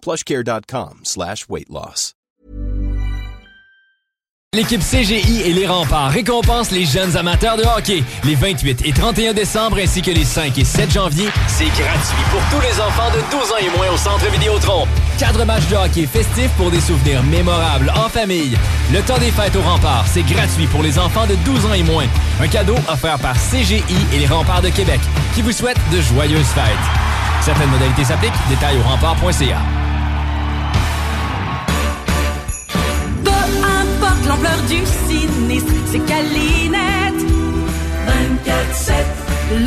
plushcare.com slash weight loss. L'équipe CGI et les remparts récompensent les jeunes amateurs de hockey. Les 28 et 31 décembre ainsi que les 5 et 7 janvier, c'est gratuit pour tous les enfants de 12 ans et moins au Centre Vidéotron. Quatre matchs de hockey festifs pour des souvenirs mémorables en famille. Le temps des fêtes aux remparts, c'est gratuit pour les enfants de 12 ans et moins. Un cadeau offert par CGI et les remparts de Québec qui vous souhaitent de joyeuses fêtes. Certaines modalités s'appliquent. Détails au rempart.ca. l'ampleur du sinistre, c'est Calinette. 24-7.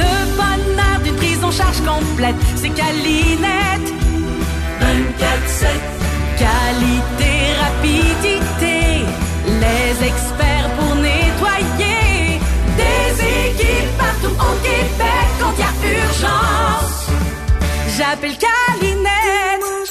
Le bonheur d'une prise en charge complète, c'est Calinette. 24-7. Qualité, rapidité, les experts pour nettoyer. Des équipes partout au Québec quand il y a urgence. J'appelle Calinette.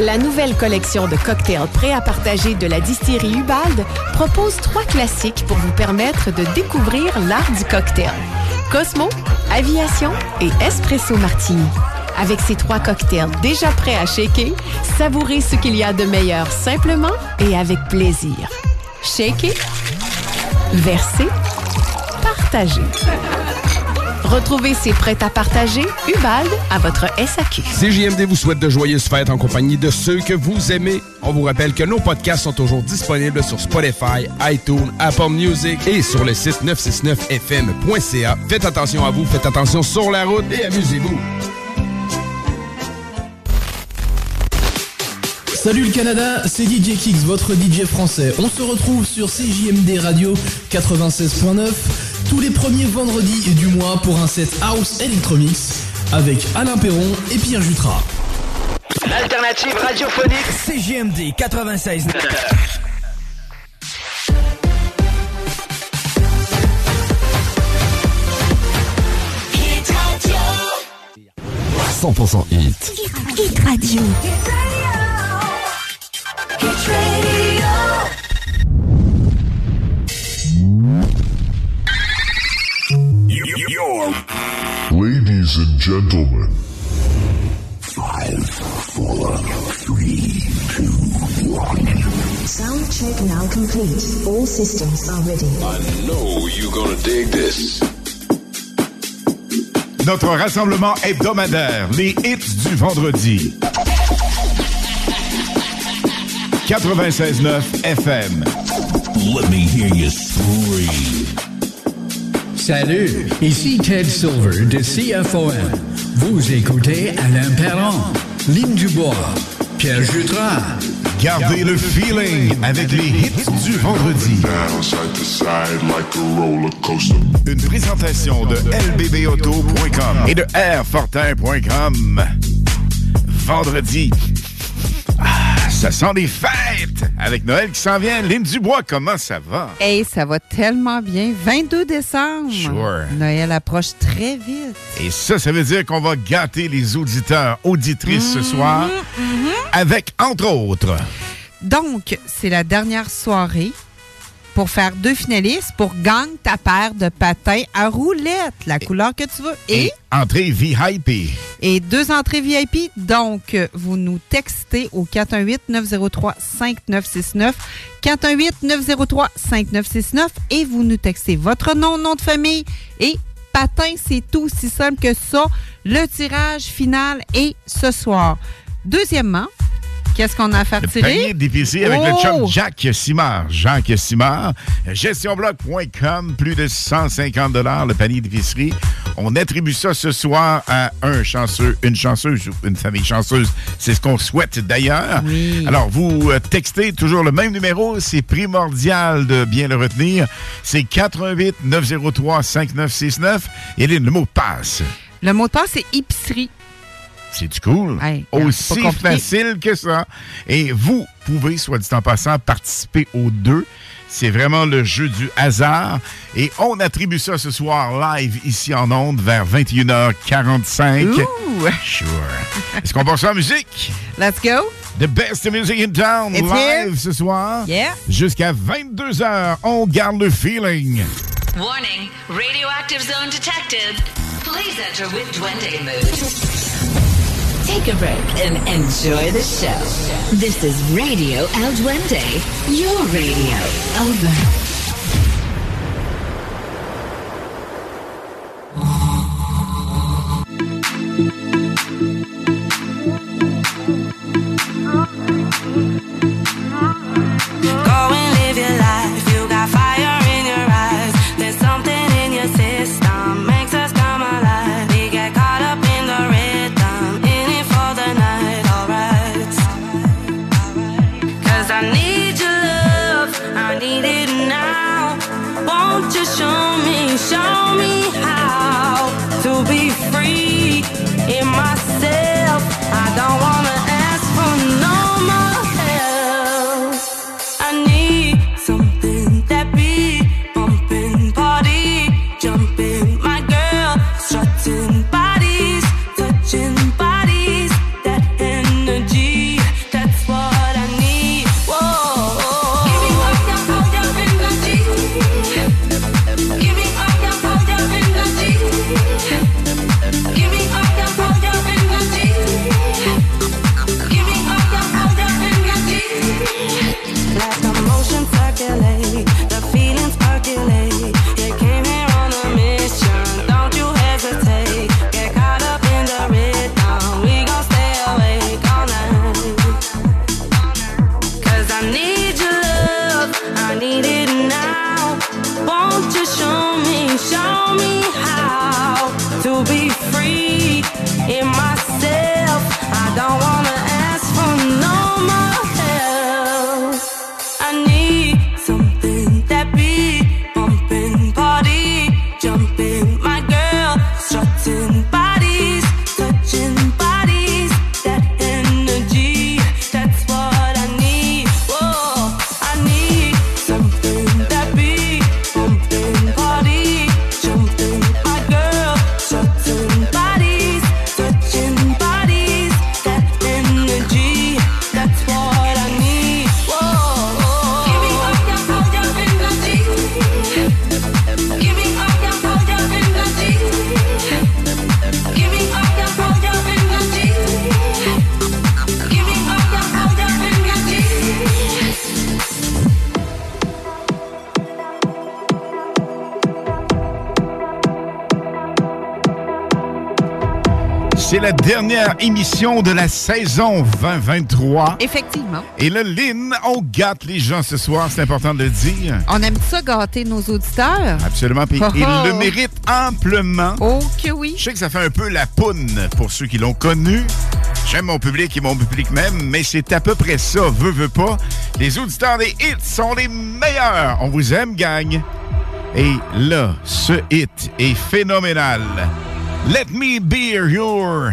La nouvelle collection de cocktails prêts à partager de la distillerie Ubald propose trois classiques pour vous permettre de découvrir l'art du cocktail. Cosmo, Aviation et Espresso Martini. Avec ces trois cocktails déjà prêts à shaker, savourez ce qu'il y a de meilleur simplement et avec plaisir. Shaker, verser, partager. Retrouvez ces prêts à partager Ubald à votre SAQ. CJMD vous souhaite de joyeuses fêtes en compagnie de ceux que vous aimez. On vous rappelle que nos podcasts sont toujours disponibles sur Spotify, iTunes, Apple Music et sur le site 969fm.ca. Faites attention à vous, faites attention sur la route et amusez-vous. Salut le Canada, c'est DJ Kix, votre DJ français. On se retrouve sur CJMD Radio 96.9 tous les premiers vendredis du mois pour un set House Electromix avec Alain Perron et Pierre Jutras. L'alternative radiophonique CJMD 96. 100% hit. Hit Radio. Ladies and gentlemen. Five, four, three, two, one. Sound check now complete. All systems are ready. I know you're gonna dig this. Notre rassemblement hebdomadaire, les hits du vendredi. 96.9 FM. Let me hear you scream. Salut, ici Ted Silver de CFOM. Vous écoutez Alain Perron, Lynn Dubois, Pierre Jutras. Gardez le feeling avec les hits du vendredi. Une présentation de lbbauto.com et de airfortin.com. Vendredi. Ça sent les fêtes! Avec Noël qui s'en vient. Lynn Dubois, comment ça va? Hey, ça va tellement bien. 22 décembre. Sure. Noël approche très vite. Et ça, ça veut dire qu'on va gâter les auditeurs, auditrices ce soir avec, entre autres... Donc, c'est la dernière soirée pour faire deux finalistes pour gagner ta paire de patins à roulettes, la couleur que tu veux. Et, Entrée VIP. et deux entrées VIP. Donc, vous nous textez au 418-903-5969. 418-903-5969 et vous nous textez votre nom, nom de famille et patin, c'est tout aussi simple que ça. Le tirage final est ce soir. Deuxièmement, qu'est-ce qu'on a à faire Le tirer? panier d'épicerie avec le Oh! chum Jacques Simard. Jacques Simard, gestionbloc.com, plus de 150 le panier d'épicerie. On attribue ça ce soir à un chanceux, une chanceuse ou une famille chanceuse. C'est ce qu'on souhaite d'ailleurs. Alors, vous euh, textez toujours le même numéro. C'est primordial de bien le retenir. C'est 88 903 5969. Hélène, le mot passe. Le mot de passe, c'est épicerie. C'est du cool. Hey, Aussi facile que ça. Et vous pouvez, soit dit en passant, participer aux deux. C'est vraiment le jeu du hasard. Et on attribue ça ce soir live ici en ondes vers 21h45. Ouh! Sure. Est-ce qu'on passe en musique? Let's go. The best music in town It's live here. ce soir. Yeah. Jusqu'à 22h. On garde le feeling. Warning, radioactive zone detected. Please enter with Duende mood. Take a break and enjoy the show. This is Radio El Duende, your radio. Over. Go émission de la saison 2023. Effectivement. Et là, Lynn, on gâte les gens ce soir, c'est important de le dire. On aime ça gâter nos auditeurs. Absolument. Puis Oh, ils oh. le méritent amplement. Oh que oui. Je sais que ça fait un peu la poune pour ceux qui l'ont connu. J'aime mon public et mon public même, mais c'est à peu près ça, veut, veut pas. Les auditeurs des hits sont les meilleurs. On vous aime, gang. Et là, ce hit est phénoménal. Let me be your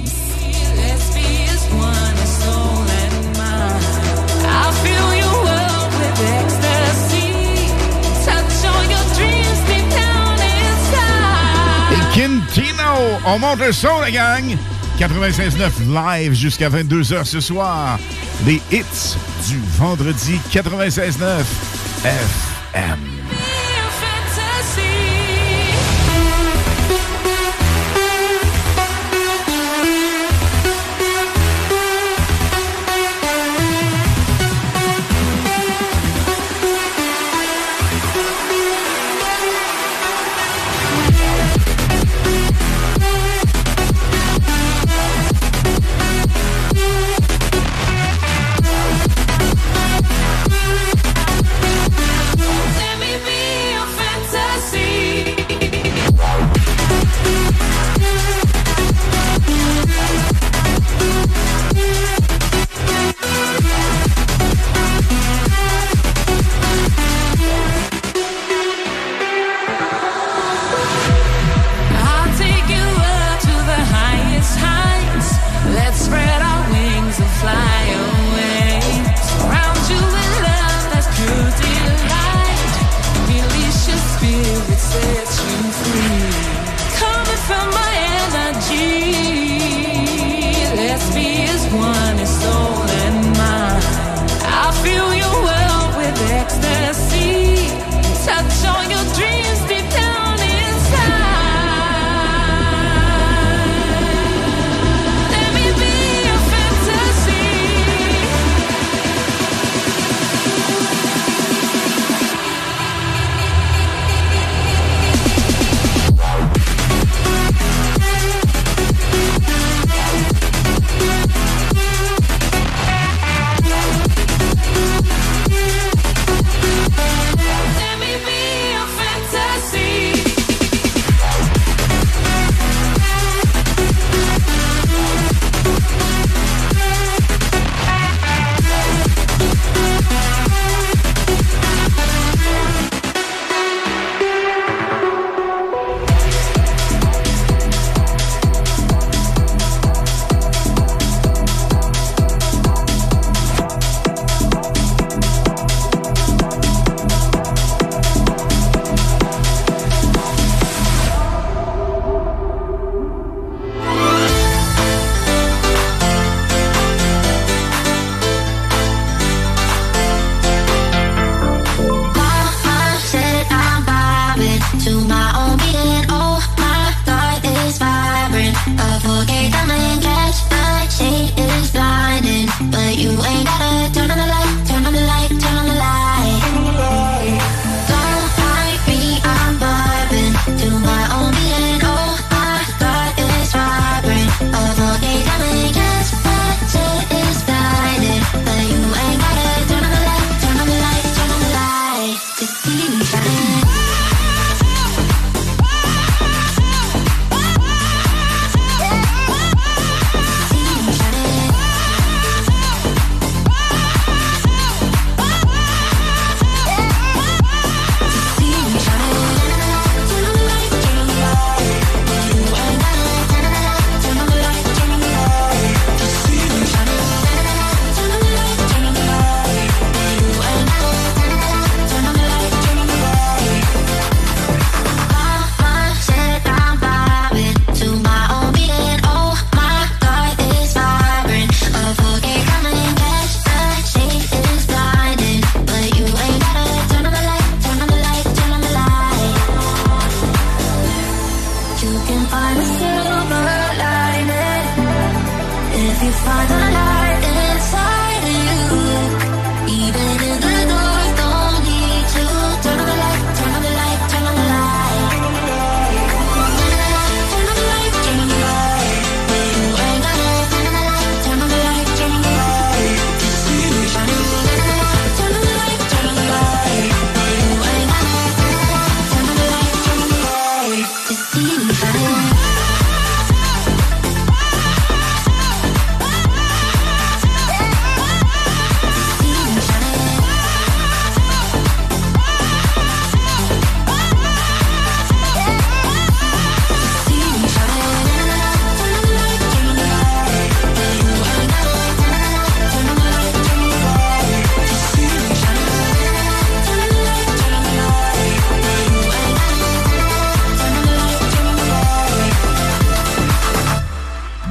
On monte le son, la gang! 96.9 live jusqu'à 22h ce soir. Les hits du vendredi 96.9 FM.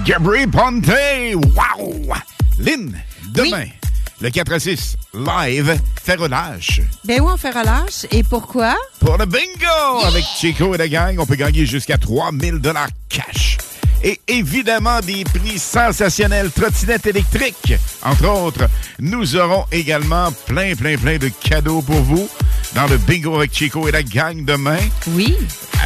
Gabri Ponte! Wow! Lynn, demain, le 4 à 6, live, Ferrolage. Ben oui, on fait relâche. Et pourquoi? Pour le bingo! Avec Chico et la gang, on peut gagner jusqu'à 3000 dollars cash. Et évidemment, des prix sensationnels trottinettes électriques. Entre autres, nous aurons également plein, plein, plein de cadeaux pour vous dans le bingo avec Chico et la gang demain. Oui.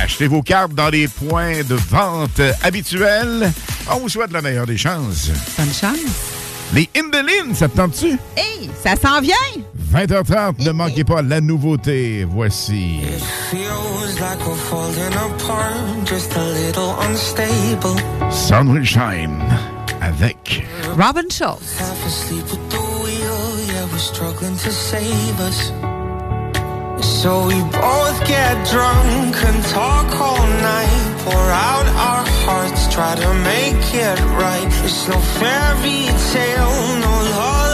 Achetez vos cartes dans les points de vente habituels. On vous souhaite la meilleure des chances. Bonne chance. Les Indelines, ça te tente-tu? Hey, ça s'en vient! 20h30, ne manquez pas la nouveauté. Voici. Feels like we're falling apart, just a little unstable. Sunshine avec Robin Schultz. Half asleep with the wheel, yeah, we're struggling to save us. So we both get drunk and talk all night, pour out our hearts, try to make it right. It's no fairy tale, no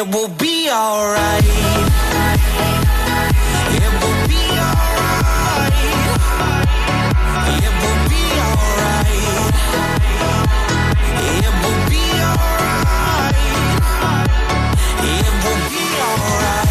it will be alright. It will be alright. It will be alright. It will be alright. It will be alright.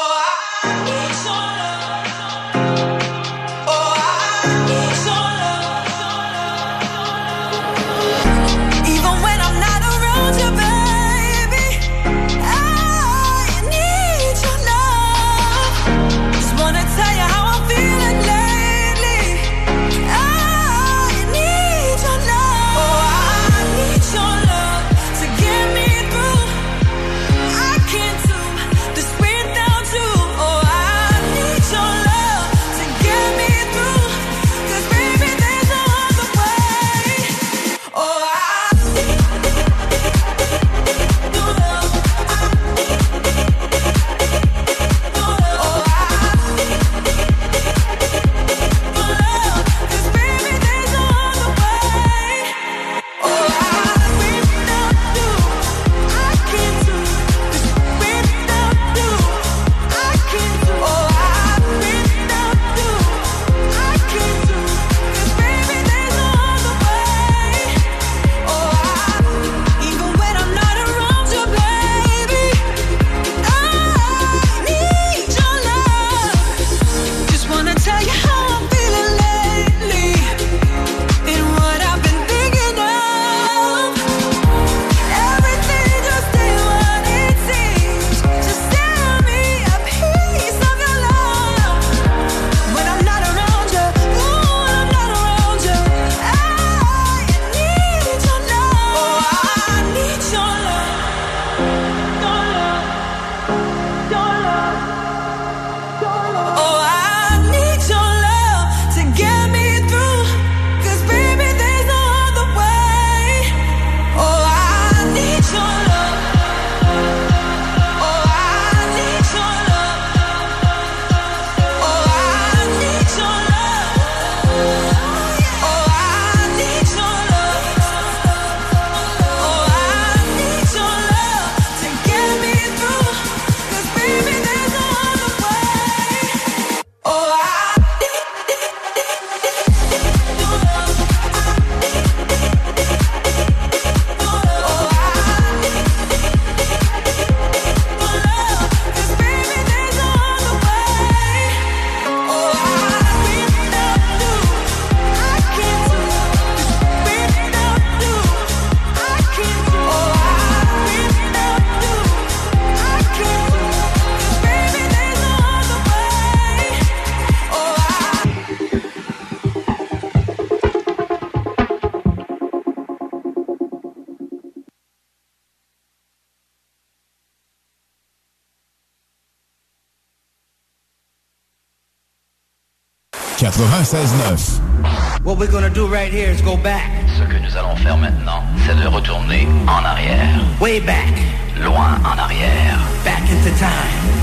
go back. Ce que nous allons faire maintenant, c'est de retourner en arrière. Way back. Loin en arrière. Back into time.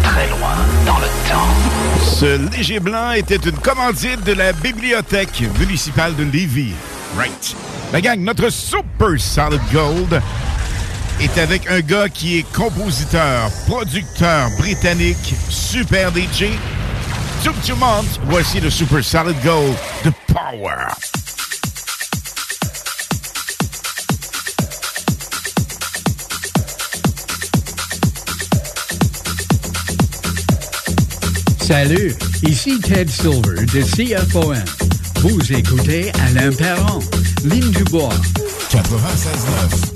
Très loin dans le temps. Ce léger blanc était une commandite de la bibliothèque municipale de Lévis. Right. La gang, notre Super Solid Gold est avec un gars qui est compositeur, producteur britannique, super DJ. Tout le monde, voici le Super Solid Gold de Power. Salut, ici Ted Silver de CFOM. Vous écoutez Alain Perron, Ligne du Bois. 96.9.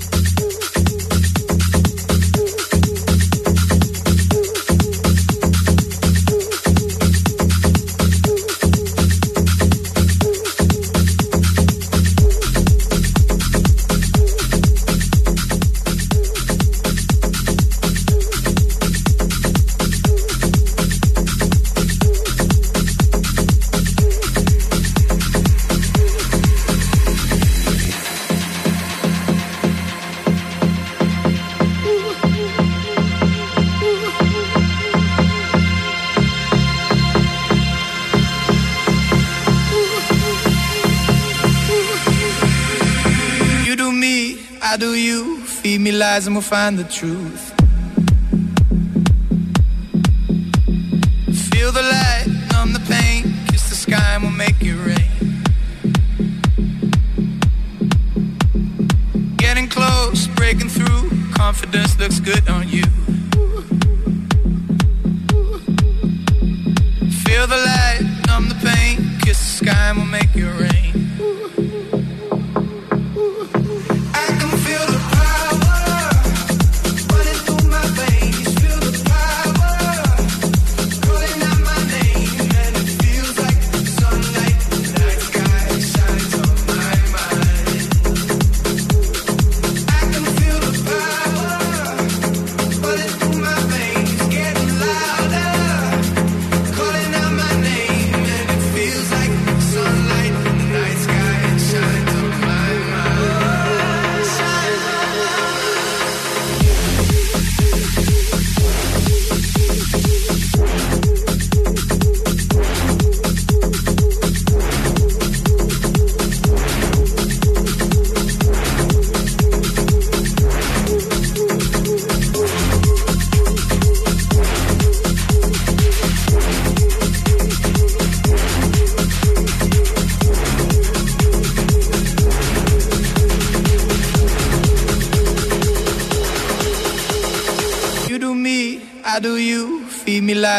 lies and we'll find the truth.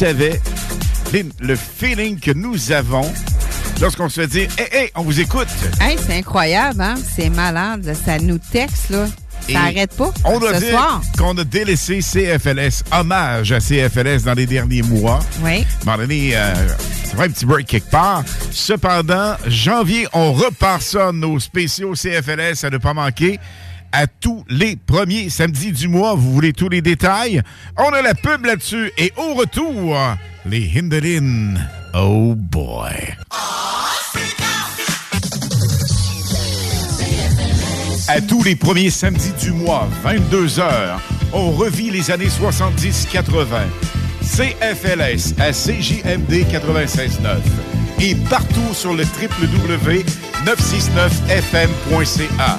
Savais le feeling que nous avons lorsqu'on se fait dire Hé, hé, on vous écoute. Hey, c'est incroyable, hein? C'est malade. Ça nous texte, là. Ça n'arrête pas. On doit ce dire qu'on a délaissé CFLS, hommage à CFLS dans les derniers mois. Oui. À un moment donné, euh, ça un petit break quelque part. Cependant, janvier, on repart ça, nos spéciaux CFLS, à ne pas manquer. Les premiers samedis du mois, vous voulez tous les détails? On a la pub là-dessus. Et au retour, les Hindelin. Oh boy. À tous les premiers samedis du mois, 22h, on revit les années 70-80. CFLS à CJMD 96.9 et partout sur le www.969fm.ca.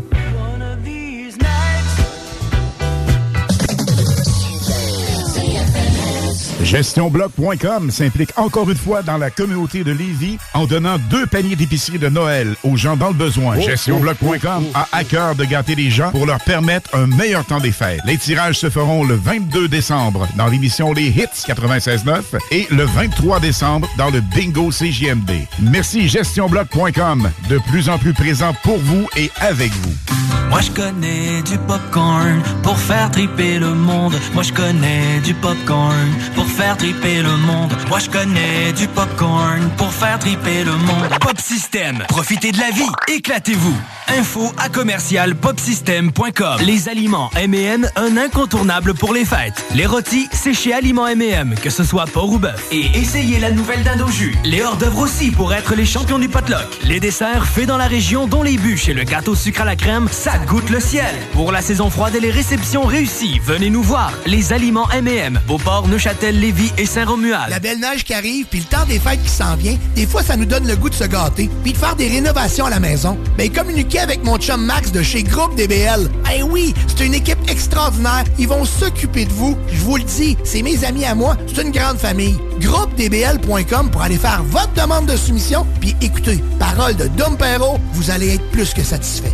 GestionBloc.com s'implique encore une fois dans la communauté de Lévis en donnant deux paniers d'épicerie de Noël aux gens dans le besoin. Oh, GestionBloc.com a à cœur de gâter les gens pour leur permettre un meilleur temps des fêtes. Les tirages se feront le 22 décembre dans l'émission Les Hits 96.9 et le 23 décembre dans le Bingo CJMD. Merci GestionBloc.com, de plus en plus présent pour vous et avec vous. Moi je connais du popcorn pour faire triper le monde. Moi je connais du popcorn pour faire triper le monde. Moi je connais du popcorn pour faire triper le monde. Pop System, profitez de la vie, éclatez-vous. Info à commercial popsystem.com. Les aliments M&M, un incontournable pour les fêtes. Les rôtis, c'est chez Aliments M&M, que ce soit porc ou bœuf. Et essayez la nouvelle dinde jus. Les hors d'œuvre aussi pour être les champions du potluck. Les desserts faits dans la région, dont les bûches et le gâteau sucre à la crème, ça goûte le ciel. Pour la saison froide et les réceptions réussies, venez nous voir. Les aliments M&M, Beauport, Neuchâtel, Lévis et Saint-Romuald. La belle neige qui arrive, puis le temps des fêtes qui s'en vient, des fois, ça nous donne le goût de se gâter, puis de faire des rénovations à la maison. Ben, communiquez avec mon chum Max de chez Groupe DBL. Eh oui, c'est une équipe extraordinaire. Ils vont s'occuper de vous. Je vous le dis, c'est mes amis à moi. C'est une grande famille. GroupeDBL.com pour aller faire votre demande de soumission. Puis écoutez, parole de Dom Perrault, vous allez être plus que satisfait.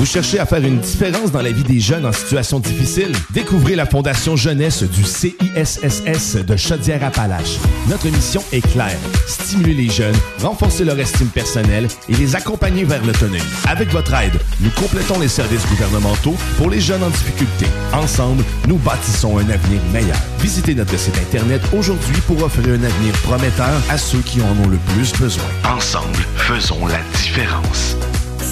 Vous cherchez à faire une différence dans la vie des jeunes en situation difficile? Découvrez la Fondation Jeunesse du CISSS de Chaudière-Appalaches. Notre mission est claire. Stimuler les jeunes, renforcer leur estime personnelle et les accompagner vers l'autonomie. Avec votre aide, nous complétons les services gouvernementaux pour les jeunes en difficulté. Ensemble, nous bâtissons un avenir meilleur. Visitez notre site Internet aujourd'hui pour offrir un avenir prometteur à ceux qui en ont le plus besoin. Ensemble, faisons la différence.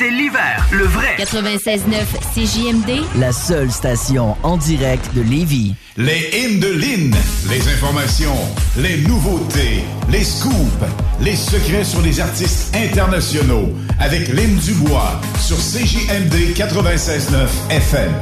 c'est l'hiver, le vrai. 96.9 CJMD. La seule station en direct de Lévis. Les hymnes de Lynn, les informations, les nouveautés, les scoops, les secrets sur les artistes internationaux avec Lynn Dubois sur CJMD 96.9 FM.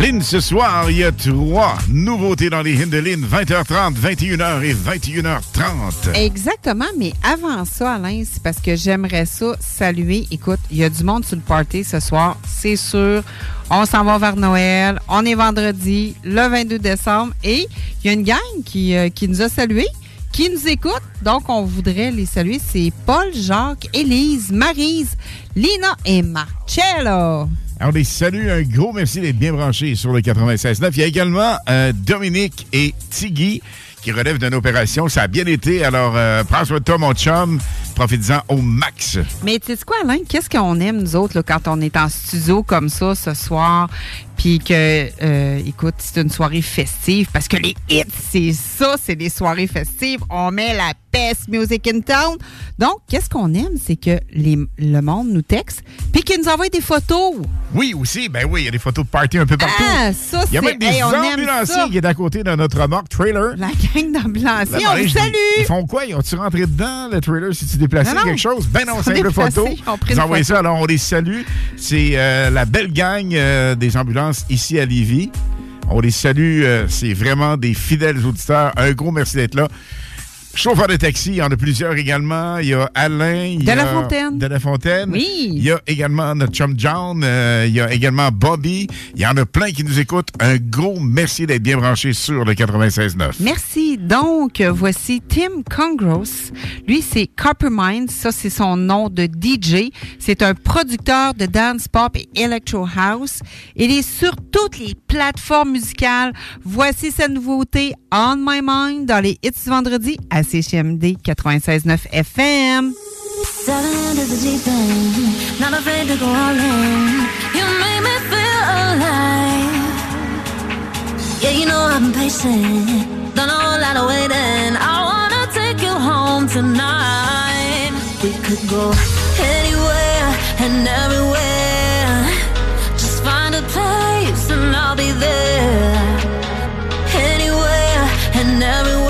Lynn, ce soir, il y a trois nouveautés dans les Lynn, 20h30, 21h et 21h30. Exactement, mais avant ça, Alain, c'est parce que j'aimerais ça saluer. Écoute, il y a du monde sur le party ce soir, c'est sûr. On s'en va vers Noël. On est vendredi, le 22 décembre. Et il y a une gang qui, euh, qui nous a salués, qui nous écoute. Donc, on voudrait les saluer. C'est Paul, Jacques, Élise, Marise, Lina et Marcello. Alors, les saluts, un gros merci d'être bien branchés sur le 96.9. Il y a également euh, Dominique et Tiggy qui relèvent d'une opération. Ça a bien été. Alors, euh, prends soin de toi, mon chum. Profites-en au max. Mais tu sais quoi, Alain? Qu'est-ce qu'on aime, nous autres, quand on est en studio comme ça ce soir? Puis que, euh, écoute, c'est une soirée festive parce que les hits, c'est ça, c'est des soirées festives. On met la best music in town. Donc, qu'est-ce qu'on aime, c'est que les- le monde nous texte puis qu'ils nous envoie des photos. Oui, aussi, ben oui, il y a des photos de party un peu partout. Ah, ça, Il y a c'est- même des hey, ambulanciers qui est à côté de notre remorque trailer. La gang d'ambulanciers, on dis, salue! Ils font quoi? Ils ont-tu rentré dedans, le trailer, si tu déplaçais Non, non. quelque chose? Ben non, simple déplacés, photo. ils ont pris Ils une ont envoyé photo. ça, alors on les salue. C'est euh, la belle gang euh, des ambulances ici à Lévis. On les salue, euh, c'est vraiment des fidèles auditeurs. Un gros merci d'être là. Chauffeur de taxi, il y en a plusieurs également. Il y a Alain. il y De La Fontaine. De La Fontaine. Oui. Il y a également notre chum John. euh, il y a également Bobby. Il y en a plein qui nous écoutent. Un gros merci d'être bien branchés sur le 96.9. Merci. Donc, voici Tim Congros. Lui, c'est Coppermind. Ça, c'est son nom de DJ. C'est un producteur de dance pop et electro house. Il est sur toutes les plateformes musicales. Voici sa nouveauté On My Mind dans les hits du vendredi à CCMD 96.9 FM. Yeah, you know I'm patient, done a whole lot of waiting. I wanna take you home tonight. We could go anywhere and everywhere. Just find a place and I'll be there. Anywhere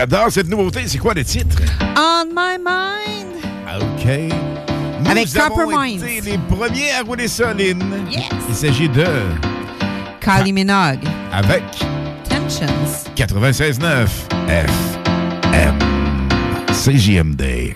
J'adore cette nouveauté. C'est quoi le titre? On My Mind. OK. Nous Avec avons Coppermine. été les premiers à rouler ça, Lynn. Il s'agit de... Kylie Minogue. Avec Tensions. 96.9 FM. CJMD.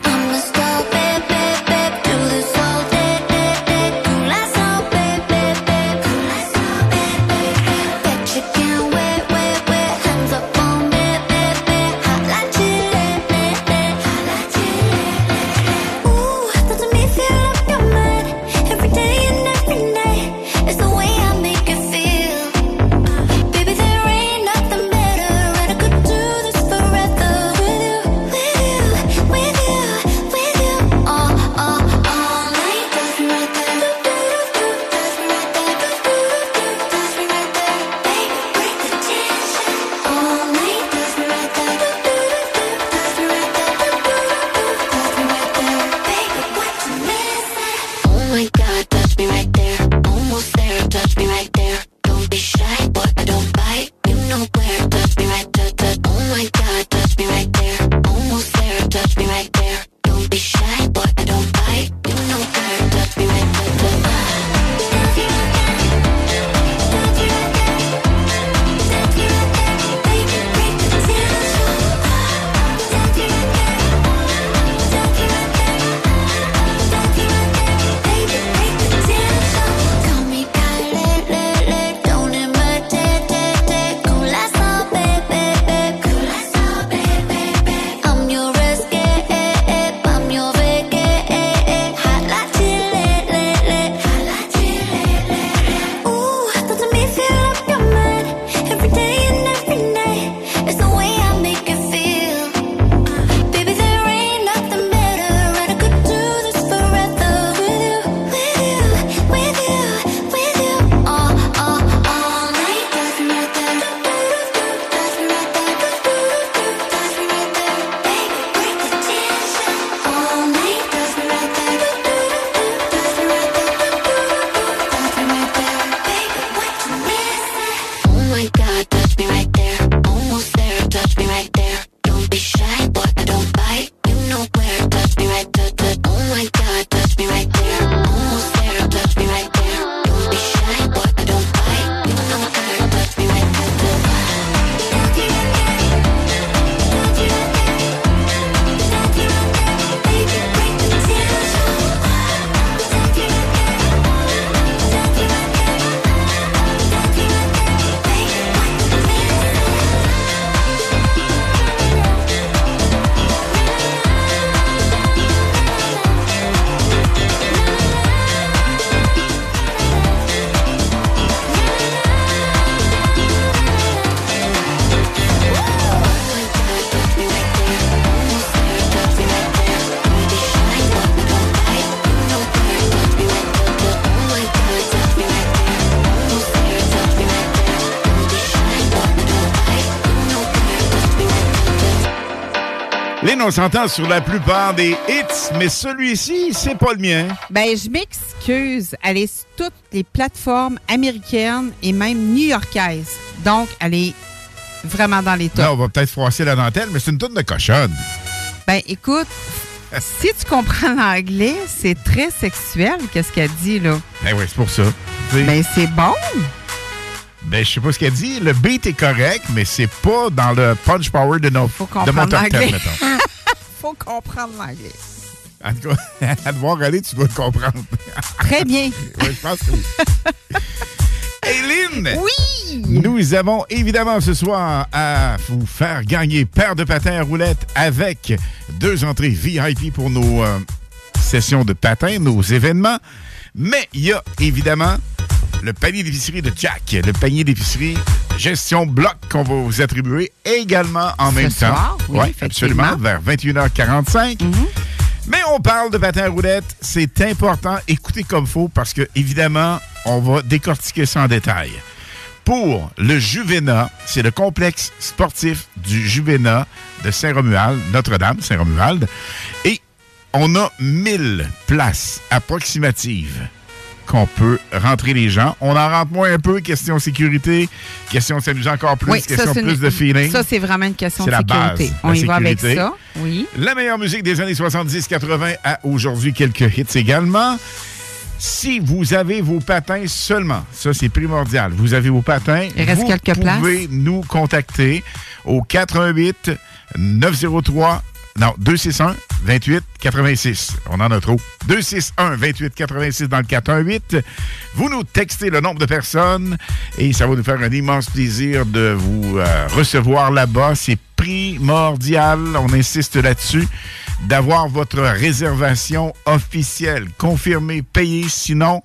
On s'entend sur la plupart des hits, mais celui-ci, c'est pas le mien. Ben, je m'excuse. Elle est sur toutes les plateformes américaines et même new-yorkaises. Donc, elle est vraiment dans les tops. Là, on va peut-être froisser la dentelle, mais c'est une tonne de cochonne. Ben, écoute, si tu comprends l'anglais, c'est très sexuel, qu'est-ce qu'elle dit, là. Ben oui, c'est pour ça. Ben, c'est bon. Ben, je sais pas ce qu'elle dit. Le beat est correct, mais c'est pas dans le punch power de, nos, de mon top 10, l'anglais. mettons. Comprendre l'anglais. En tout cas, à te voir aller, tu le comprendre. Très bien. oui, je pense que oui. Aileen! Oui! Nous avons évidemment ce soir à vous faire gagner paire de patins à roulettes avec deux entrées VIP pour nos euh, sessions de patins, nos événements. Mais il y a évidemment le panier d'épicerie de Jack, le panier d'épicerie gestion bloc qu'on va vous attribuer également en Ce même soir, temps. oui, Ouais, absolument, vers 21h45. Mais on parle de patins à roulettes. C'est important. Écoutez comme faut parce que, évidemment, on va décortiquer ça en détail. Pour le Juvena, c'est le complexe sportif du Juvena de Saint-Romuald, Notre-Dame, Saint-Romuald. Et on a 1000 places approximatives qu'on peut rentrer les gens. On en rentre moins un peu, question sécurité, question s'amuser encore plus, Oui, question plus une- de feeling. Ça, c'est vraiment une question de la sécurité. base, On la y va avec ça. Oui. La meilleure musique des années 70-80 a aujourd'hui quelques hits également. Si vous avez vos patins seulement, ça c'est primordial, vous avez vos patins, Il reste vous quelques pouvez nous contacter au 88 903 non, 261 28 86. On en a trop. 261 28 86 dans le 418. Vous nous textez le nombre de personnes et ça va nous faire un immense plaisir de vous euh, recevoir là-bas. C'est primordial, on insiste là-dessus, d'avoir votre réservation officielle, confirmée, payée. Sinon,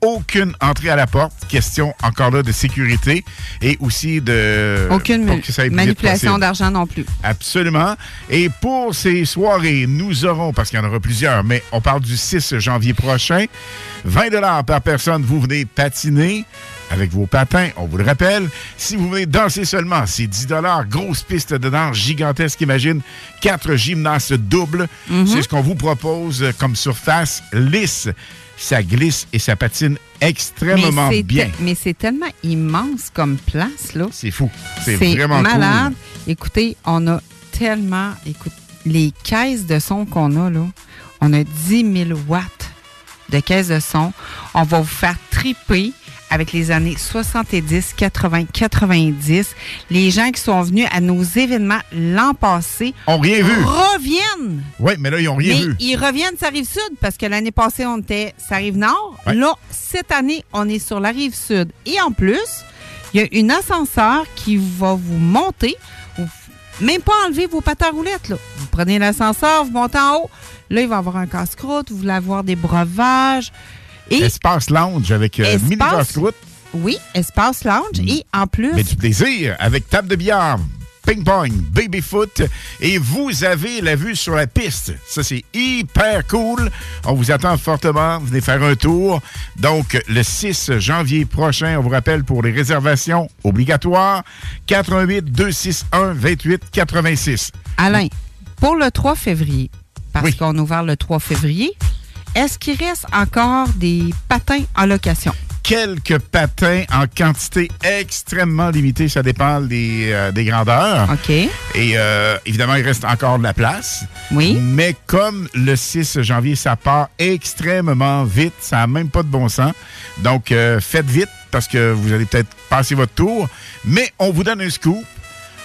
aucune entrée à la porte. Question encore là de sécurité et aussi de... Aucune manipulation d'argent non plus. Absolument. Et pour ces soirées, nous aurons, parce qu'il y en aura plusieurs, mais on parle du 6 janvier prochain, 20 par personne, vous venez patiner avec vos patins, on vous le rappelle. Si vous venez danser seulement, c'est 10 Grosse piste de danse gigantesque, imagine. Quatre gymnases doubles. Mhm. C'est ce qu'on vous propose comme surface lisse. Ça glisse et ça patine extrêmement mais bien. mais c'est tellement immense comme place, là. C'est fou. C'est C'est vraiment malade. cool. Écoutez, on a tellement... Écoute, les caisses de son qu'on a, là, on a 10 000 watts de caisses de son. On va vous faire triper avec les années 70, 80, 90. Les gens qui sont venus à nos événements l'an passé Ont rien vu. reviennent. Oui, mais là, ils n'ont rien Mais vu. ils reviennent sur la rive sud parce que l'année passée, on était sur la rive nord. Ouais. Là, cette année, on est sur la rive sud. Et en plus, il y a une ascenseur qui va vous monter. Vous- même pas enlever vos patins à roulettes. Là. Vous prenez l'ascenseur, vous montez en haut. Là, il va y avoir un casse-croûte. Vous voulez avoir des breuvages. Et Espace lounge avec euh, mini oui, espace lounge. Et en plus, mais du plaisir avec table de billard, ping-pong, baby-foot. Et vous avez la vue sur la piste. Ça, c'est hyper cool. On vous attend fortement. Venez faire un tour. Donc, le 6 janvier prochain, on vous rappelle pour les réservations obligatoires, 88 261 28 86. Alain, pour le 3 février, parce qu'on a ouvert le 3 février, est-ce qu'il reste encore des patins en location? quelques patins en quantité extrêmement limitée. Ça dépend des, euh, des grandeurs. OK. Et euh, évidemment, il reste encore de la place. Oui. Mais comme le 6 janvier, ça part extrêmement vite, ça n'a même pas de bon sens. Donc, euh, faites vite parce que vous allez peut-être passer votre tour. Mais on vous donne un scoop.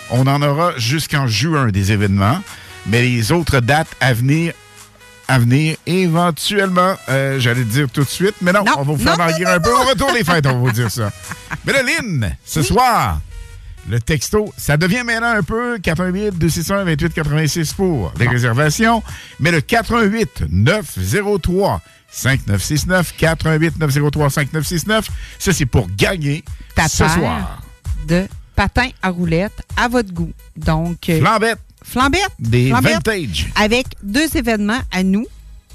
On en aura jusqu'en juin des événements. Mais les autres dates à venir, à venir éventuellement, euh, j'allais dire tout de suite, mais non, on va vous faire non, languir un peu. Au retour des fêtes, on va vous dire ça. Mais là, Lynn, ce soir, le texto, ça devient maintenant un peu 88 261 28 86 pour les réservations, mais le 88 903 5969 88 903 5969, ça c'est pour gagner Ta ce soir. de patins à roulettes à votre goût. Donc, euh, Flambette. Flambette. Des vintage. Avec deux événements à nous,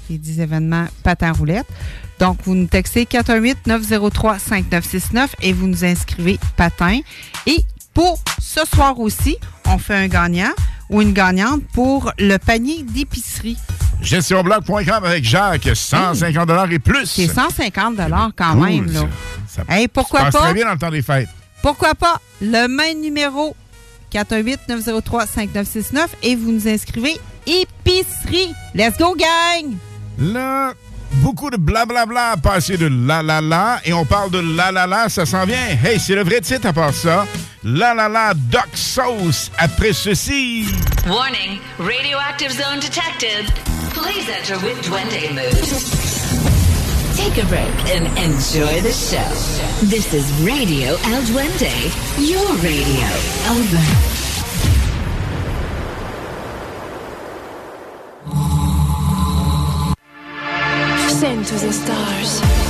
les 10 événements patins à roulettes. Donc, vous nous textez 418-903-5969 et vous nous inscrivez patin. Et pour ce soir aussi, on fait un gagnant ou une gagnante pour le panier d'épicerie. GestionBloc.com avec Jacques, 150 et plus. C'est 150 quand Cool, même. Là. ça. Hey, pourquoi Ça passe pas? très bien dans le temps des fêtes. Pourquoi pas le même numéro 418-903-5969 et vous nous inscrivez épicerie. Let's go, gang! Là, beaucoup de blablabla a passé de la la la et on parle de la la la, ça s'en vient. Hey, c'est le vrai titre à part ça. La la la Doc Sauce après ceci. Warning, radioactive zone detected. Please enter with Duende mood. Take a break and enjoy the show. This is Radio El Duende, your radio. Over. Send to the stars.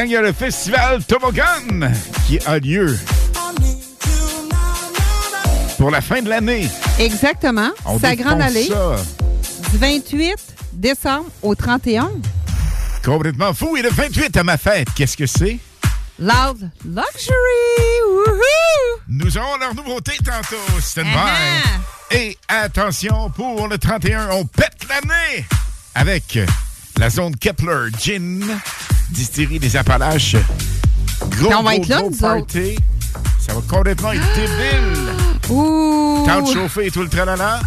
Gang, il y a le festival Toboggan qui a lieu pour la fin de l'année. Exactement. On Sa grande allée. ça. Du 28 décembre au 31. Complètement fou. Et le 28 à ma fête, qu'est-ce que c'est? Loud Luxury! Woohoo! Nous aurons leur nouveauté tantôt. Stand by. Et attention, pour le 31, on pète l'année avec la zone Kepler Gin, distillerie des Appalaches. Gros, on va gros, être là, gros party. Ça va complètement être débile. Ouh! Temps de chauffer et tout le tralala.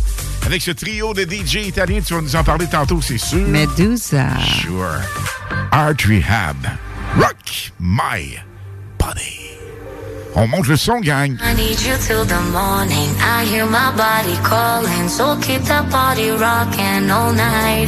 Avec ce trio de DJ italiens, tu vas nous en parler tantôt, c'est sûr. Medusa. Sure. Art Rehab. Rock My Body. On monte le son, gang. I need you till the morning. I hear my body calling. So keep that body rocking all night.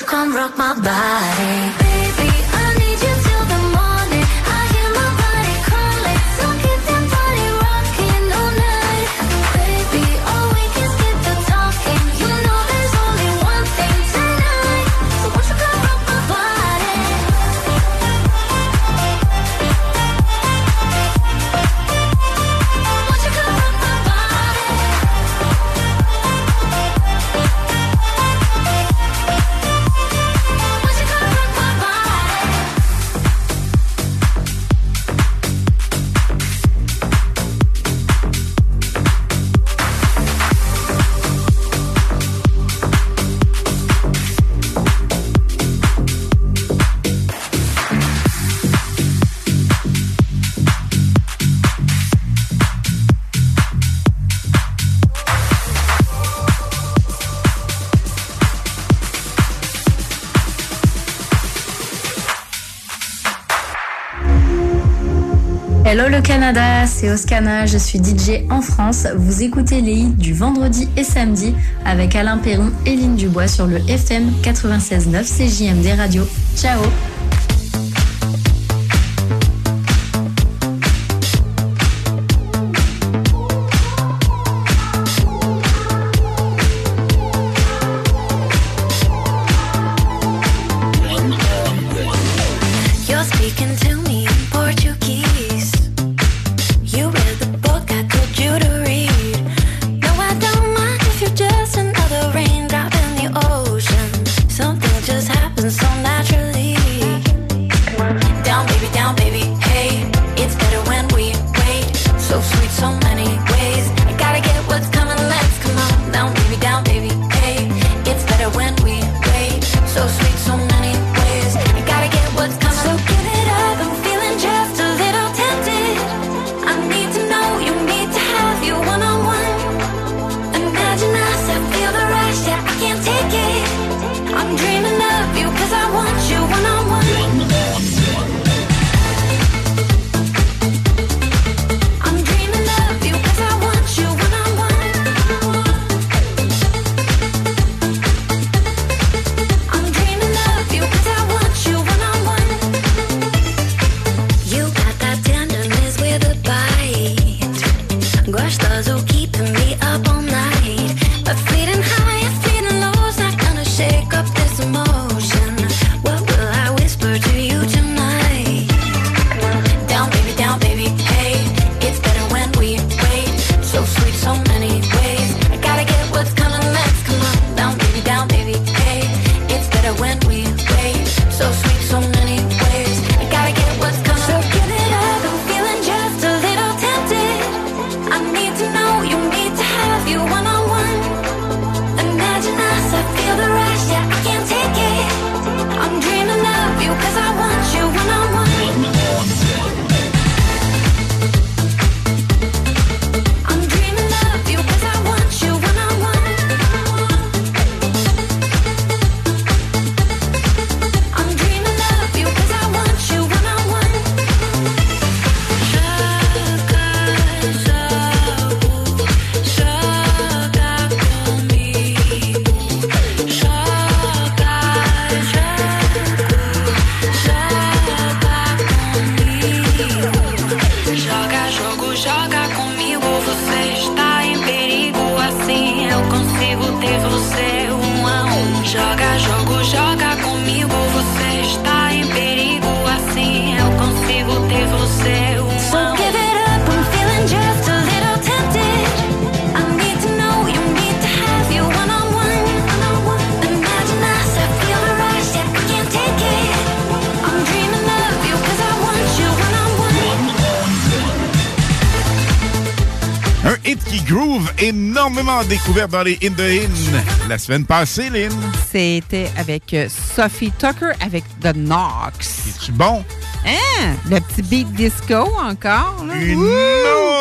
You come rock my body? Baby, I Canada, c'est Oscana, je suis DJ en France. Vous écoutez les hits du vendredi et samedi avec Alain Perron et Lynne Dubois sur le FM 96.9 CJMD Radio. Ciao découverte dans les In the In la semaine passée, Lynn. C'était avec euh, Sophie Tucker avec The Knox. C'est-tu bon? Hein? Le petit beat disco encore. Une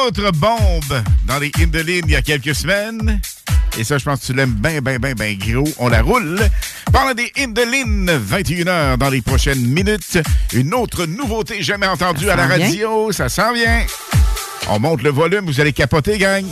autre bombe dans les In the In il y a quelques semaines. Et ça, je pense que tu l'aimes bien, bien, bien, bien gros. On la roule. Parle des Indelines, 21h dans les prochaines minutes. Une autre nouveauté jamais entendue à la radio. Ça s'en vient. On monte le volume, vous allez capoter, gang.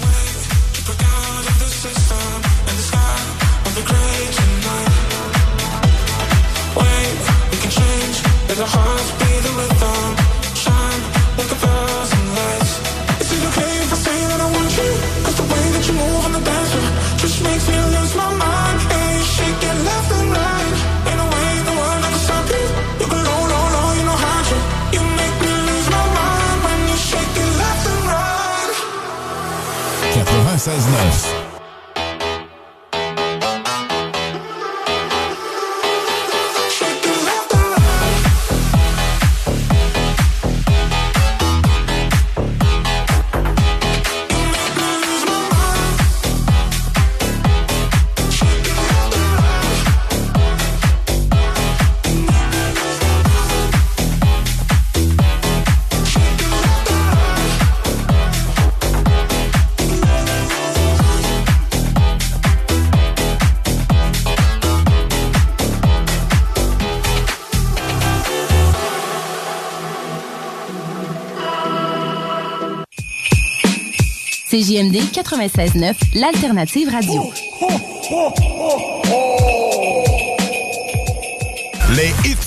Поздно. CJMD 96.9, l'alternative radio. Les hits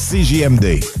CJMD.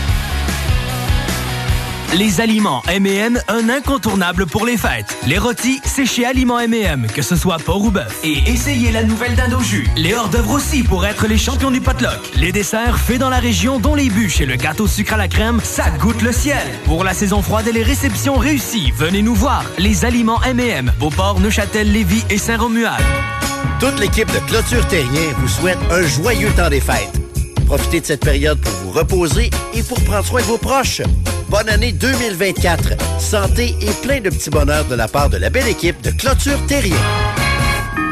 Les aliments M&M, un incontournable pour les fêtes. Les rôtis, c'est chez Aliments M&M, que ce soit porc ou bœuf. Et essayez la nouvelle dinde jus. Les hors-d'œuvre aussi pour être les champions du potluck. Les desserts faits dans la région, dont les bûches et le gâteau sucre à la crème, ça goûte le ciel. Pour la saison froide et les réceptions réussies, venez nous voir. Les aliments M&M, Beauport, Neuchâtel, Lévis et Saint-Romuald. Toute l'équipe de Clôture Terrien vous souhaite un joyeux temps des fêtes. Profitez de cette période pour vous reposer et pour prendre soin de vos proches. Bonne année 2024. Santé et plein de petits bonheurs de la part de la belle équipe de Clôture Terrien.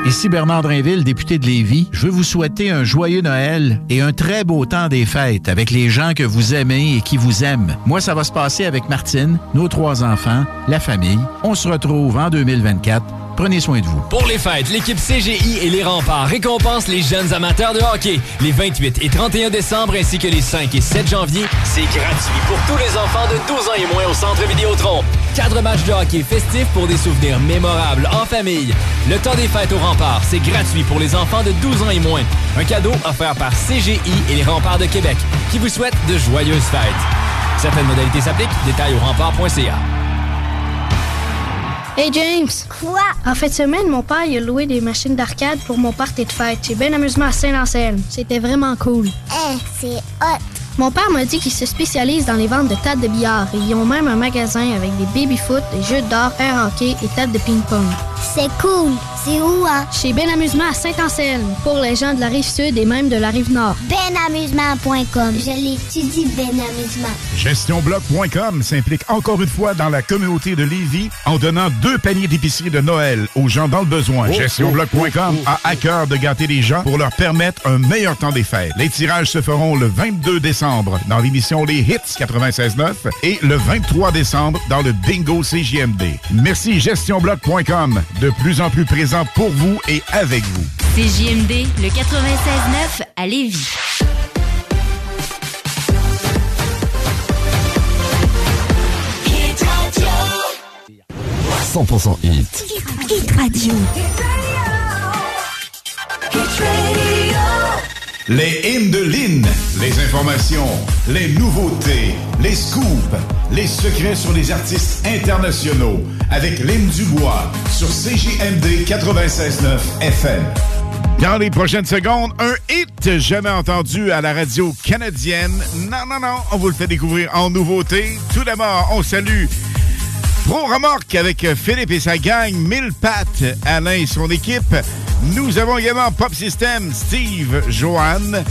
Ici Bernard Drinville, député de Lévis. Je veux vous souhaiter un joyeux Noël et un très beau temps des fêtes avec les gens que vous aimez et qui vous aiment. Moi, ça va se passer avec Martine, nos trois enfants, la famille. On se retrouve en 2024. Prenez soin de vous. Pour les fêtes, l'équipe CGI et les remparts récompensent les jeunes amateurs de hockey. Les 28 et 31 décembre ainsi que les 5 et 7 janvier, c'est gratuit pour tous les enfants de 12 ans et moins au Centre Vidéotron. Quatre matchs de hockey festifs pour des souvenirs mémorables en famille. Le temps des fêtes aux remparts, c'est gratuit pour les enfants de 12 ans et moins. Un cadeau offert par CGI et les remparts de Québec qui vous souhaitent de joyeuses fêtes. Certaines modalités s'appliquent. Détails au rempart.ca. Hey James! Quoi? En fin de semaine, mon père il a loué des machines d'arcade pour mon party de fête. J'ai bien amusement à Saint-Anselme. C'était vraiment cool. Eh, c'est hot! Mon père m'a dit qu'il se spécialise dans les ventes de tables de billard et ils ont même un magasin avec des baby-foot, des jeux d'or, air hockey et tables de ping-pong. C'est cool! C'est où, hein? Chez Ben Amusement à Saint-Anselme, pour les gens de la rive sud et même de la rive nord. Benamusement.com. Je l'étudie, Ben Amusement. GestionBloc.com s'implique encore une fois dans la communauté de Lévis en donnant deux paniers d'épicerie de Noël aux gens dans le besoin. Oh, GestionBloc.com a à cœur de gâter les gens pour leur permettre un meilleur temps des fêtes. Les tirages se feront le 22 décembre dans l'émission Les Hits 96.9 et le 23 décembre dans le Bingo CJMD. Merci GestionBloc.com, de plus en plus présent pour vous et avec vous. CJMD, le 96.9 à Lévis. 100% hit. Hit Radio. Les hymnes de Lynn, les informations, les nouveautés, les scoops, les secrets sur les artistes internationaux avec Lynn Dubois sur CJMD 96.9 FM. Dans les prochaines secondes, un hit jamais entendu à la radio canadienne. Non, non, non, on vous le fait découvrir en nouveauté. Tout d'abord, on salue Pro Remorque avec Philippe et sa gang, Mille Pattes, Alain et son équipe. Nous avons également Pop System, Steve, Joanne.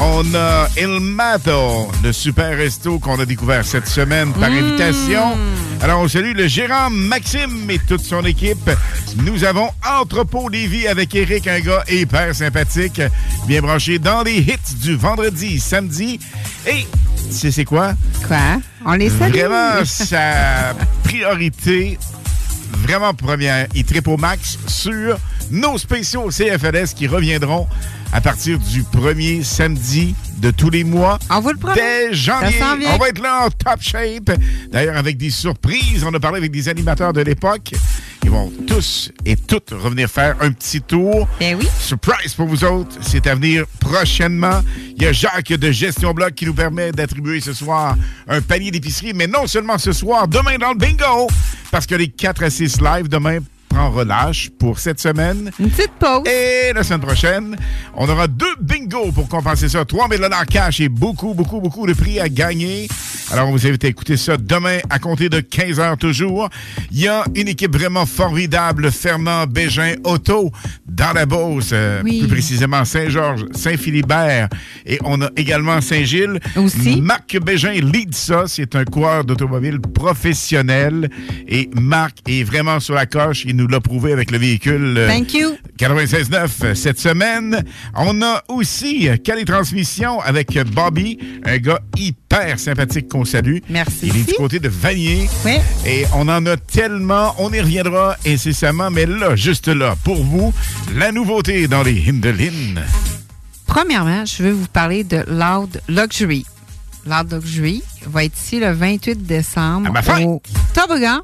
On a Il Mato, le super resto qu'on a découvert cette semaine par invitation. Alors, on salue le gérant Maxime et toute son équipe. Nous avons Entrepôt Lévis avec Eric, un gars hyper sympathique, bien branché dans les hits du vendredi, samedi. Et, tu sais c'est quoi? Quoi? On les salue. Vraiment, sa priorité, vraiment première, il triple au max sur nos spéciaux CFLS qui reviendront à partir du premier samedi de tous les mois. On vous le promet. Dès janvier, on va être là en top shape. D'ailleurs, avec des surprises, on a parlé avec des animateurs de l'époque. Il va vont tous et toutes revenir faire un petit tour. Ben oui. Surprise pour vous autres. C'est à venir prochainement. Il y a Jacques de Gestion Bloc qui nous permet d'attribuer ce soir un panier d'épicerie, mais non seulement ce soir, demain dans le bingo, parce que les 4 à 6 live demain prend relâche pour cette semaine. Une petite pause. Et la semaine prochaine, on aura deux bingos pour compenser ça. 3 000 cash et beaucoup, beaucoup, beaucoup de prix à gagner. Alors, on vous invite à écouter ça demain à compter de 15 heures toujours. Il y a une équipe vraiment formidable, Fernand Bégin Auto, dans la Beauce, euh, Oui. plus précisément Saint-Georges, Saint-Philibert, et on a également Saint-Gilles. Aussi. Marc Bégin lead ça. C'est un coureur d'automobile professionnel. Et Marc est vraiment sur la coche. Il nous l'a prouvé avec le véhicule. euh, Thank you. 96.9 euh, cette semaine. On a aussi euh, Cali Transmission avec Bobby, un gars hyper sympathique qu'on salue. Merci. Il est du côté de Vanier. Oui. Et on en a tellement, on y reviendra incessamment, mais là, juste là, pour vous, la nouveauté dans les Hindelines. Premièrement, je veux vous parler de Loud Luxury. Loud Luxury va être ici le 28 décembre À ma fête. au Toboggan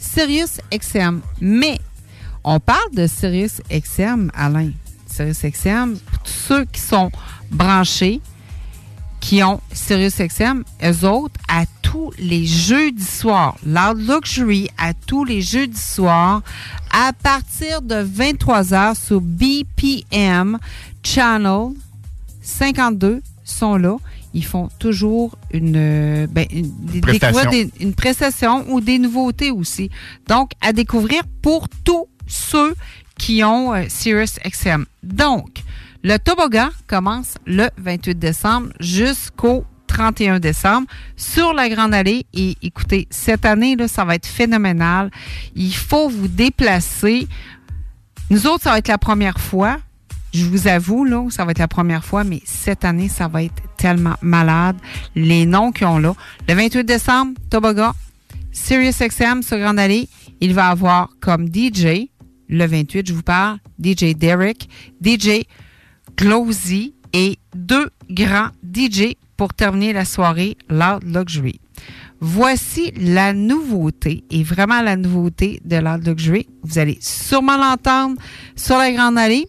Sirius XM. Mais on parle de Sirius XM, Alain. Sirius XM, tous ceux qui sont branchés, qui ont Sirius XM, eux autres, à tous les jeudis soirs, Loud Luxury, à tous les jeudis soirs, à partir de 23h sur BPM Channel 52 sont là. Ils font toujours une, euh, ben, une, des- Prestation. découvrir des- une prestation ou des nouveautés aussi. Donc, à découvrir pour tous ceux qui ont euh, Sirius XM. Donc, le toboggan commence le 28 décembre jusqu'au 31 décembre sur la Grande Allée. Et écoutez, cette année, là, ça va être phénoménal. Il faut vous déplacer. Nous autres, ça va être la première fois. Je vous avoue, là, ça va être la première fois, mais cette année, ça va être tellement malade. Les noms qu'ils ont là. Le 28 décembre, Toboggan, Sirius XM sur Grande Allée. Il va avoir comme DJ, le 28, je vous parle, DJ Derek, DJ Glowsy et deux grands DJ pour terminer la soirée Loud Luxury. Voici la nouveauté, et vraiment la nouveauté de Loud Luxury. Vous allez sûrement l'entendre sur la Grande Allée,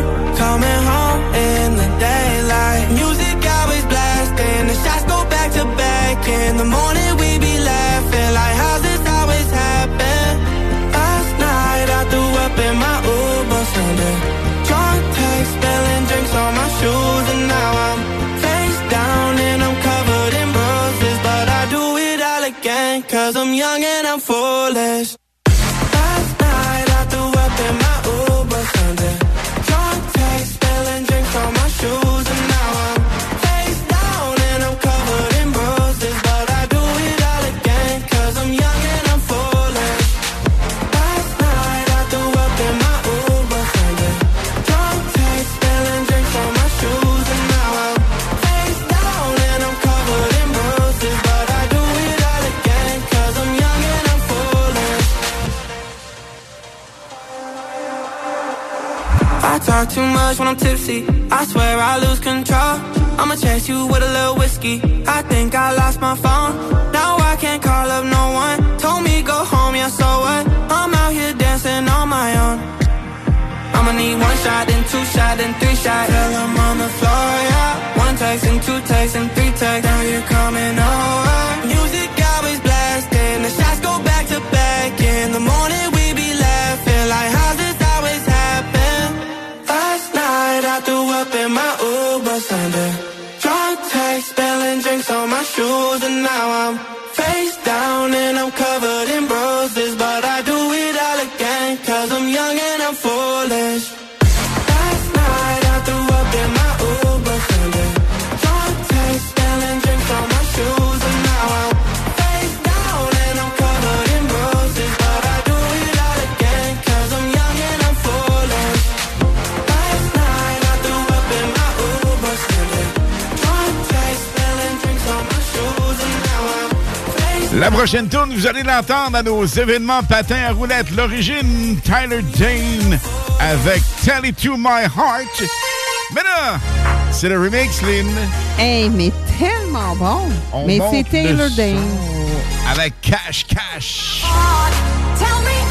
In the morning, we be laughing like, how's this always happen? Last night I threw up in my Uber Sunday. Drunk text, spilling drinks on my shoes, and now I'm face down and I'm covered in bruises. But I do it all again, cause I'm young and I'm foolish. Talk too much when I'm tipsy. I swear I lose control. I'ma chase you with a little whiskey. I think I lost my phone. Now I can't call up no one. Told me go home, yeah, so what? I'm out here dancing on my own. I'ma need one shot, then two shot, then three shot. Till I'm on the floor, yeah. One text and two texts and three texts. Now you're coming over. La prochaine tourne, vous allez l'entendre à nos événements patins à roulettes. L'origine, Tyler Dane avec Tell It To My Heart. Mais là, c'est le remix, Lynn. Hey, mais tellement bon. On mais c'est Taylor Dane. Avec Cash Cash. Tell me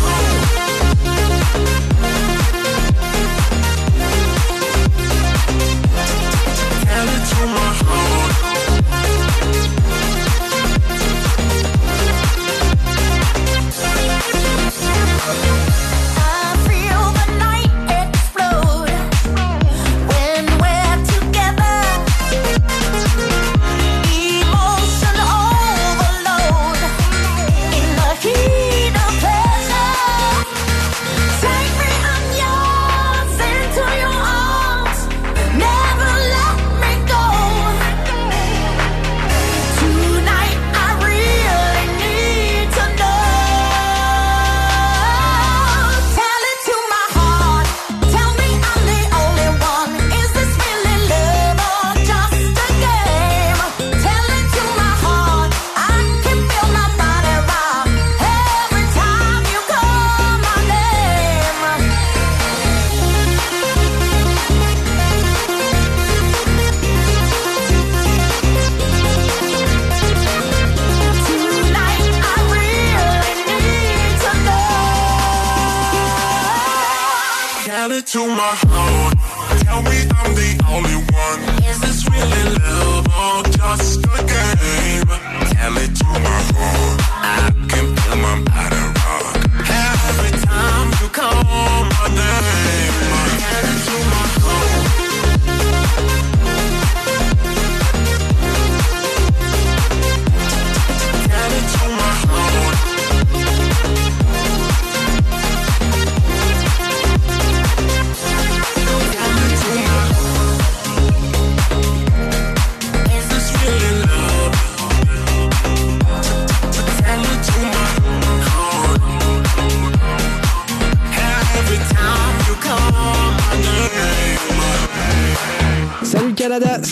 Just a game? Tell it to my heart.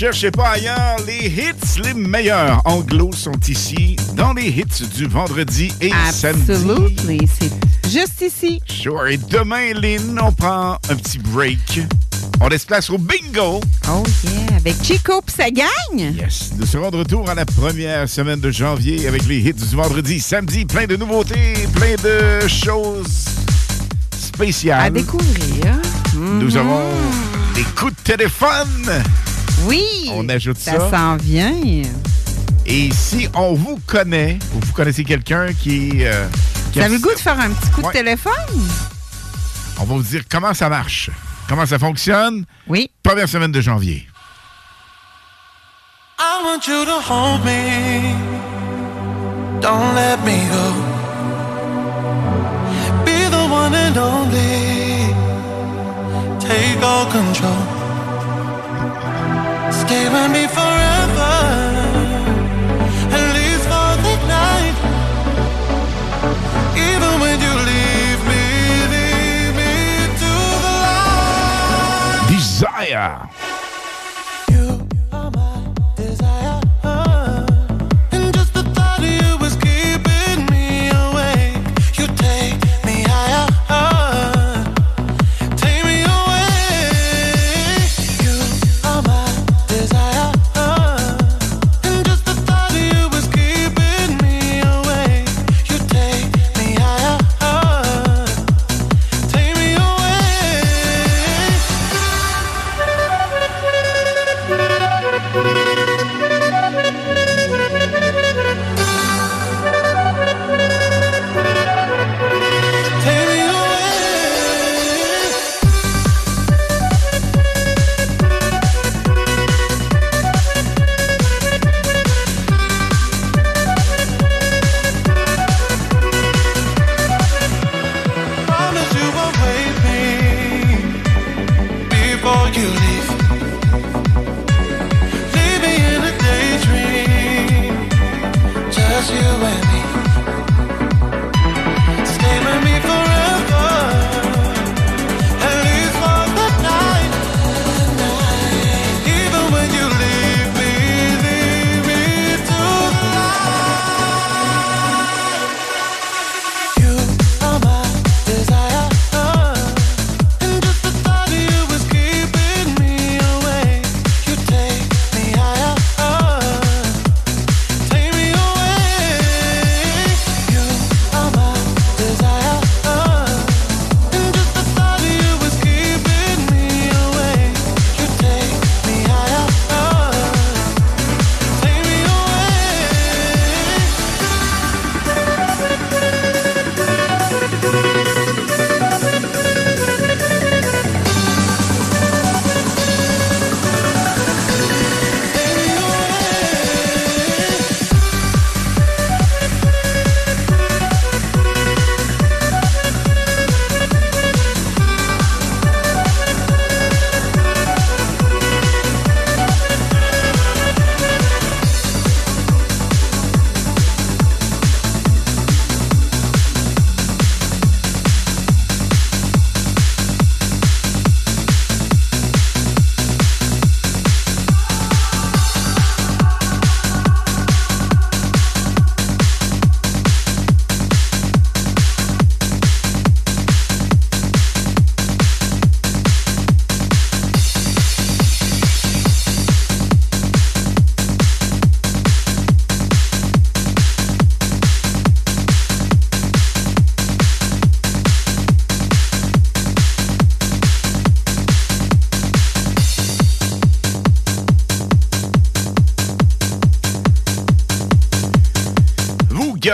cherchez pas ailleurs, les hits les meilleurs anglo sont ici dans les hits du vendredi et samedi. Absolutely. C'est juste ici. Sure. Et demain, Lynn, on prend un petit break. On laisse place au bingo. Oh yeah, avec Chico pis sa gang. Yes. Nous serons de retour à la première semaine de janvier avec les hits du vendredi, samedi. Plein de nouveautés, plein de choses spéciales. À découvrir. Nous Mhm. avons des coups de téléphone. Oui. On ajoute ça. Ça s'en vient. Et si on vous connaît, ou vous connaissez quelqu'un qui... euh, qui Vous a- le goût de faire un petit coup Ouais. de téléphone? On va vous dire comment ça marche, comment ça fonctionne? Oui. Première semaine de janvier. I want you to hold me. Don't let me go. Be the one and only. Take all control. Stay with me forever. At least for the night. Even when you leave me, me to the light. Desire.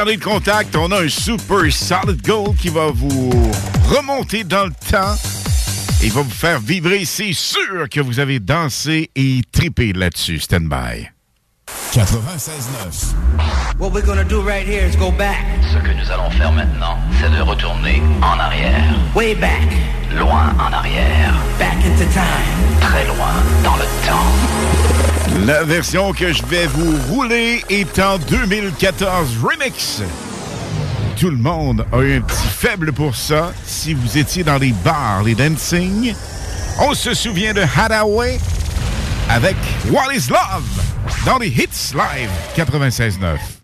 Le contact. On a un super solid gold qui va vous remonter dans le temps et va vous faire vibrer. C'est sûr que vous avez dansé et trippé là-dessus. Stand by. 96.9. What we're gonna do right here is go back. Ce que nous allons faire maintenant, c'est de retourner en arrière. Way back. Loin en arrière. Back into time très loin dans le temps. La version que je vais vous rouler est en 2014 remix. Tout le monde a eu un petit faible pour ça. Si vous étiez dans les bars, les dancing, on se souvient de Hadaway avec What is Love dans les hits live 96.9.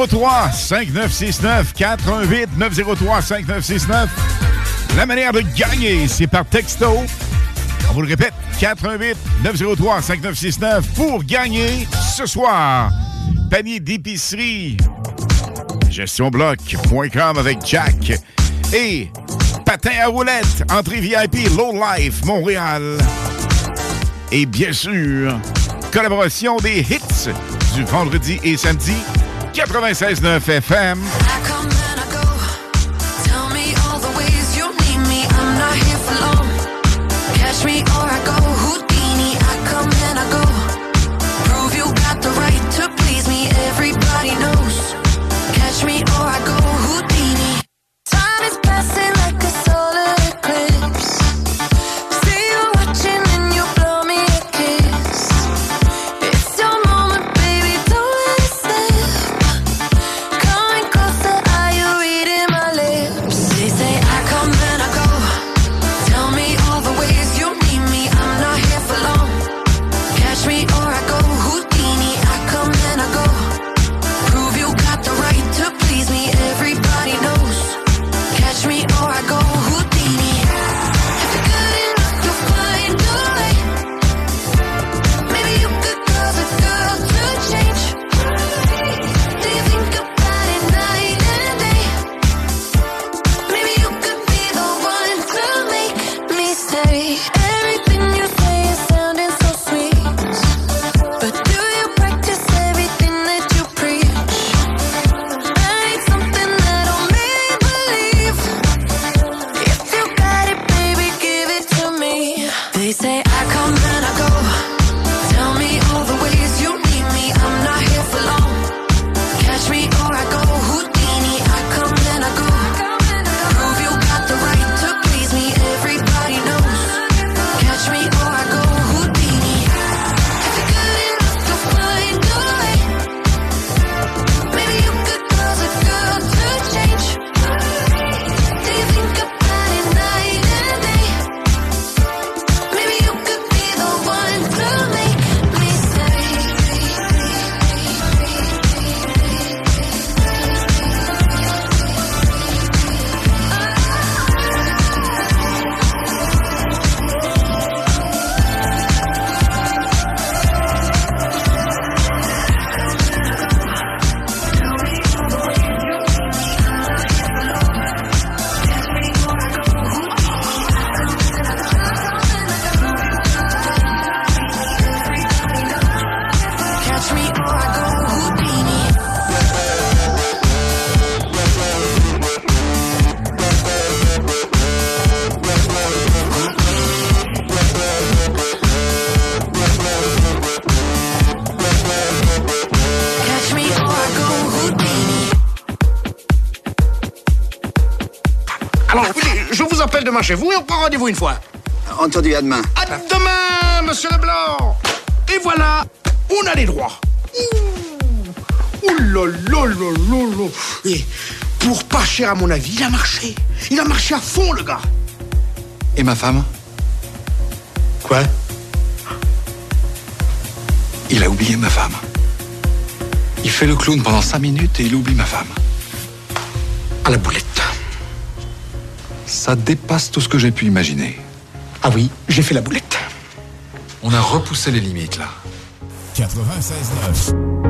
903 5969 418 903 5969. La manière de gagner, c'est par texto. On vous le répète, 418 903 5969 pour gagner ce soir. Panier d'épicerie, gestionbloc.com avec Jack et patin à roulette, entrée VIP Low Life Montréal. Et bien sûr, collaboration des hits du vendredi et samedi 96.9 FM. Chez vous et on prend rendez-vous une fois. Entendu, à demain. À demain, monsieur Leblanc Et voilà, on a les droits. Ouh Ouh là là là là là Et pour pas cher à mon avis, il a marché. Il a marché à fond, le gars. Et ma femme? Quoi? Il a oublié ma femme. Il fait le clown pendant cinq minutes et il oublie ma femme. À la boulette. Ça dépasse tout ce que j'ai pu imaginer. Ah oui, j'ai fait la boulette. On a repoussé les limites là. 96.9.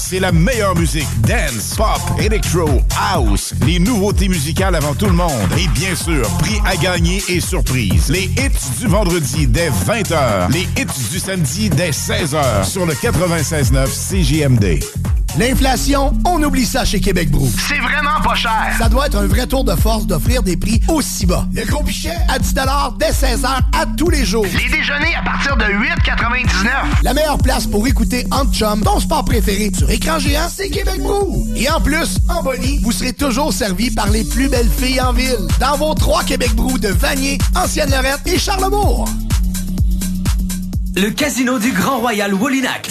c'est la meilleure musique. Dance, pop, electro, house. Les nouveautés musicales avant tout le monde. Et bien sûr, prix à gagner et surprise. Les hits du vendredi dès 20h. Les hits du samedi dès 16h sur le 96.9 CJMD. L'inflation, on oublie ça chez Québec Brou. C'est vraiment pas cher. Ça doit être un vrai tour de force d'offrir des prix aussi bas. Le gros pichet? À 10 dès 16h tous les jours. Les déjeuners à partir de 8,99. La meilleure place pour écouter Entre Chum, ton sport préféré sur écran géant, c'est Québec Brou. Et en plus, en Bonnie, vous serez toujours servi par les plus belles filles en ville. Dans vos trois Québec Brou de Vanier, Ancienne-Lorette et Charlebourg. Le casino du Grand Royal Wallinac,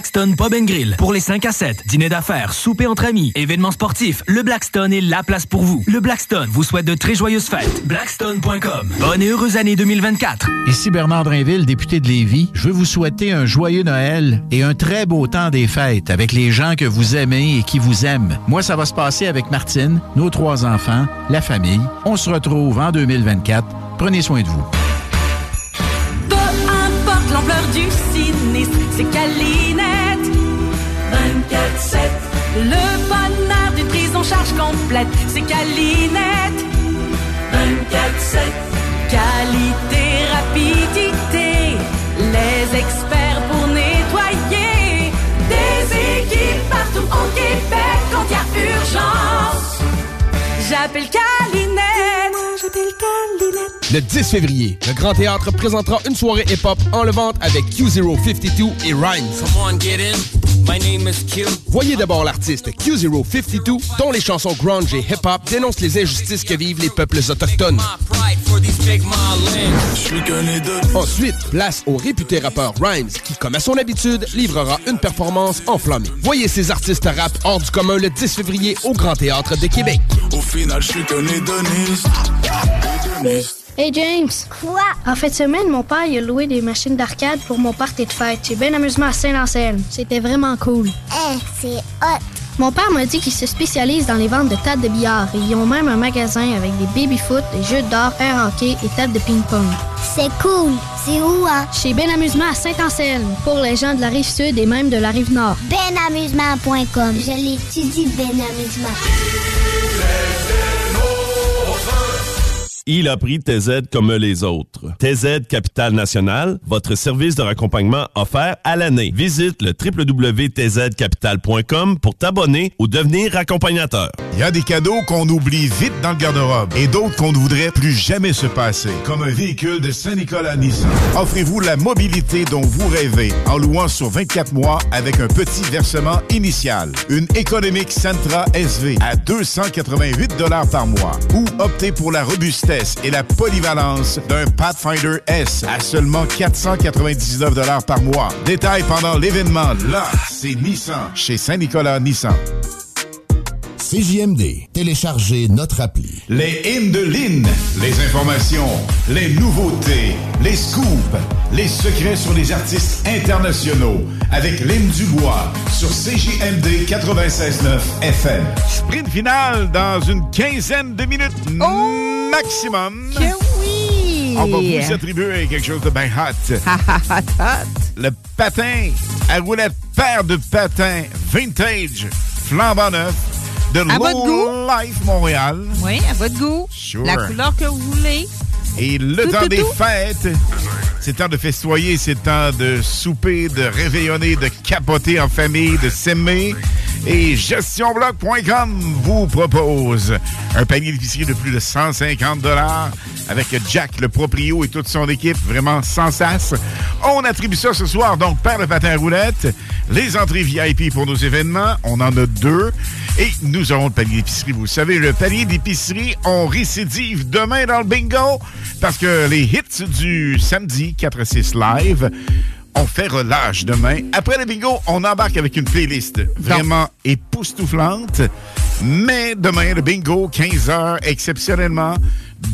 Blackstone Pub and Grill. Pour les 5 à 7, dîner d'affaires, souper entre amis, événements sportifs, le Blackstone est la place pour vous. Le Blackstone vous souhaite de très joyeuses fêtes. Blackstone.com. Bonne et heureuse année 2024. Ici Bernard Drinville, député de Lévis. Je veux vous souhaiter un joyeux Noël et un très beau temps des fêtes avec les gens que vous aimez et qui vous aiment. Moi, ça va se passer avec Martine, nos trois enfants, la famille. On se retrouve en 2024. Prenez soin de vous. Peu importe l'ampleur du sinistre, c'est. 24-7. Le bonheur d'une prise en charge complète, c'est Calinette. 24-7. Qualité, rapidité, les experts pour nettoyer. Des équipes partout au Québec quand il y a urgence. J'appelle Calinette. J'appelle Calinette. Le 10 février, le Grand Théâtre présentera une soirée hip-hop enlevante avec Q052 et Rhymes. Come on, get in. My name is Q. Voyez d'abord l'artiste Q052, dont les chansons grunge et hip-hop dénoncent les injustices que vivent les peuples autochtones. Ensuite, place au réputé rappeur Rhymes, qui, comme à son habitude, livrera une performance enflammée. Voyez ces artistes rap hors du commun le 10 février au Grand Théâtre de Québec. Au final, je suis qu'un hédoniste. Hey James! Quoi? En fin de semaine, mon père il a loué des machines d'arcade pour mon party de fête. J'ai bien amusement à Saint-Anselme. C'était vraiment cool. Eh, c'est hot. Mon père m'a dit qu'il se spécialise dans les ventes de tables de billard et ils ont même un magasin avec des baby-foot, des jeux d'or, air hockey et tables de ping-pong. C'est cool. C'est où, hein? Chez Ben Amusement à Saint-Anselme, pour les gens de la rive sud et même de la rive nord. Benamusement.com. Je l'étudie, Ben Amusement. Il a pris TZ comme les autres. TZ Capital National, votre service de raccompagnement offert à l'année. Visite le www.tzcapital.com pour t'abonner ou devenir accompagnateur. Il y a des cadeaux qu'on oublie vite dans le garde-robe et d'autres qu'on ne voudrait plus jamais se passer, comme un véhicule de Saint-Nicolas Nissan. Offrez-vous la mobilité dont vous rêvez en louant sur 24 mois avec un petit versement initial. Une économique Sentra SV à 288 par mois ou optez pour la robustesse et la polyvalence d'un Pathfinder S à seulement 499 par mois. Détail pendant l'événement. Là, c'est Nissan chez Saint-Nicolas Nissan. CJMD, téléchargez notre appli. Les hymnes de Lynn, les informations, les nouveautés, les scoops, les secrets sur les artistes internationaux avec Lynn Dubois sur CJMD 96.9 FM. Sprint final dans une quinzaine de minutes maximum. Que oui! On va vous attribuer quelque chose de bien hot. Le patin à roulette paire de patins vintage flambant neuf de À votre goût? Life Montréal. Oui, à votre goût. Sure. La couleur que vous voulez. Et le Tout, temps tout, des tout. fêtes, c'est temps de festoyer, c'est temps de souper, de réveillonner, de capoter en famille, de s'aimer. Et gestionbloc.com vous propose un panier d'épicerie de plus de 150 dollars avec Jack, le proprio et toute son équipe, vraiment sans sas. On attribue ça ce soir, donc, par le patin à roulette, les entrées VIP pour nos événements, on en a deux, et nous aurons le panier d'épicerie. Vous savez, le panier d'épicerie, on récidive demain dans le bingo, parce que les hits du samedi 4 à 6 live, on fait relâche demain. Après le bingo, on embarque avec une playlist vraiment époustouflante. Mais demain, le bingo, 15 heures, exceptionnellement.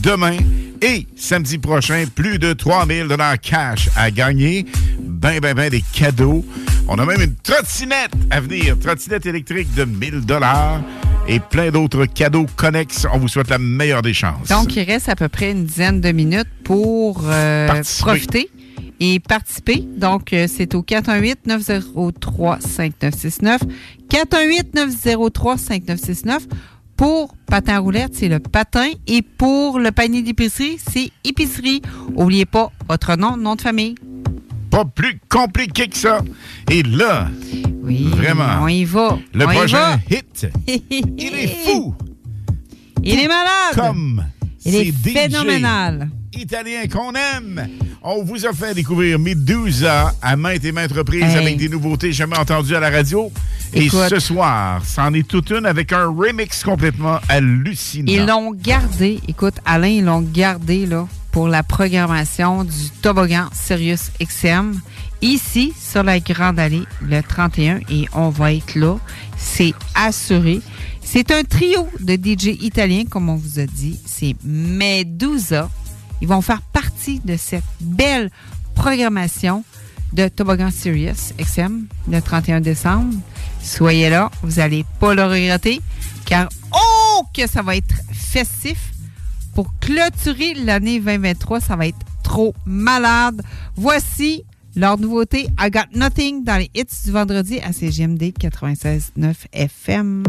Demain et samedi prochain, plus de 3000 dollars cash à gagner. Ben, ben, ben, des cadeaux. On a même une trottinette à venir. Trottinette électrique de 1000 dollars et plein d'autres cadeaux connexes. On vous souhaite la meilleure des chances. Donc, il reste à peu près une dizaine de minutes pour euh, profiter et participer. Donc, euh, c'est au 418-903-5969. 418-903-5969. Pour patin à roulette, c'est le patin. Et pour le panier d'épicerie, c'est épicerie. N'oubliez pas votre nom, nom de famille. Pas plus compliqué que ça. Et là, oui, vraiment, on y va. le On prochain va. hit, il est fou. Il est malade. Comme Il est DJ phénoménal. Italien qu'on aime. On vous a fait découvrir Medusa à maintes et maintes reprises Hey. avec des nouveautés jamais entendues à la radio. Écoute. Et ce soir, c'en est toute une avec un remix complètement hallucinant. Ils l'ont gardé, écoute, Alain, ils l'ont gardé là, pour la programmation du toboggan Sirius XM ici sur la Grande Allée le 31 et on va être là. C'est assuré. C'est un trio de DJ italiens, comme on vous a dit. C'est Medusa. Ils vont faire partie de cette belle programmation de Toboggan Sirius XM le 31 décembre. Soyez là, vous n'allez pas le regretter, car oh que ça va être festif. Pour clôturer l'année 2023, ça va être trop malade. Voici leur nouveauté I Got Nothing dans les hits du vendredi à CGMD 96.9 FM.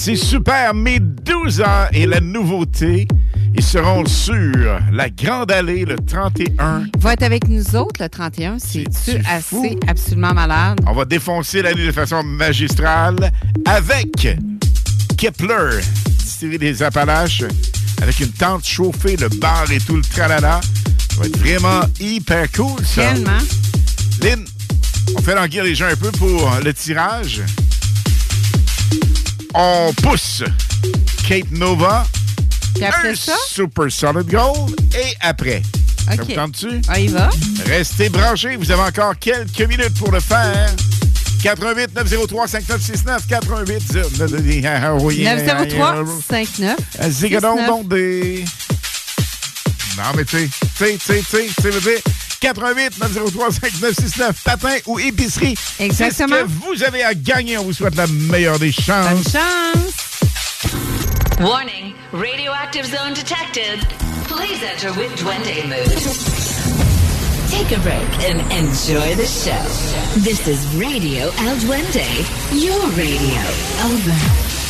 C'est super. Medusa et la nouveauté. Ils seront sur la Grande Allée le 31. Va être avec nous autres le 31. C'est-tu assez absolument malade? On va défoncer l'année de façon magistrale avec Kepler, distillerie des Appalaches, avec une tente chauffée, le bar et tout le tralala. Ça va être vraiment hyper cool, ça. Tellement. Lynn, on fait languir les gens un peu pour le tirage. On pousse Kate Nova. Puis après un ça? Super Solid Gold. Et après. Ça OK. vous tente-tu? On y va? Restez branchés. Vous avez encore quelques minutes pour le faire. 88 903 5969 88 903 59 Zigadon, donc des. Non, mais tu sais, tu sais, tu sais, tu sais, tu sais, veux dire 88 903 5969 patin ou épicerie. Exactement. Ce que vous avez à gagner. On vous souhaite la meilleure des chances. Bonne chance. Warning, radioactive zone detected. Please enter with Duende mood. Take a break and enjoy the show. This is Radio El Duende, your radio. Over.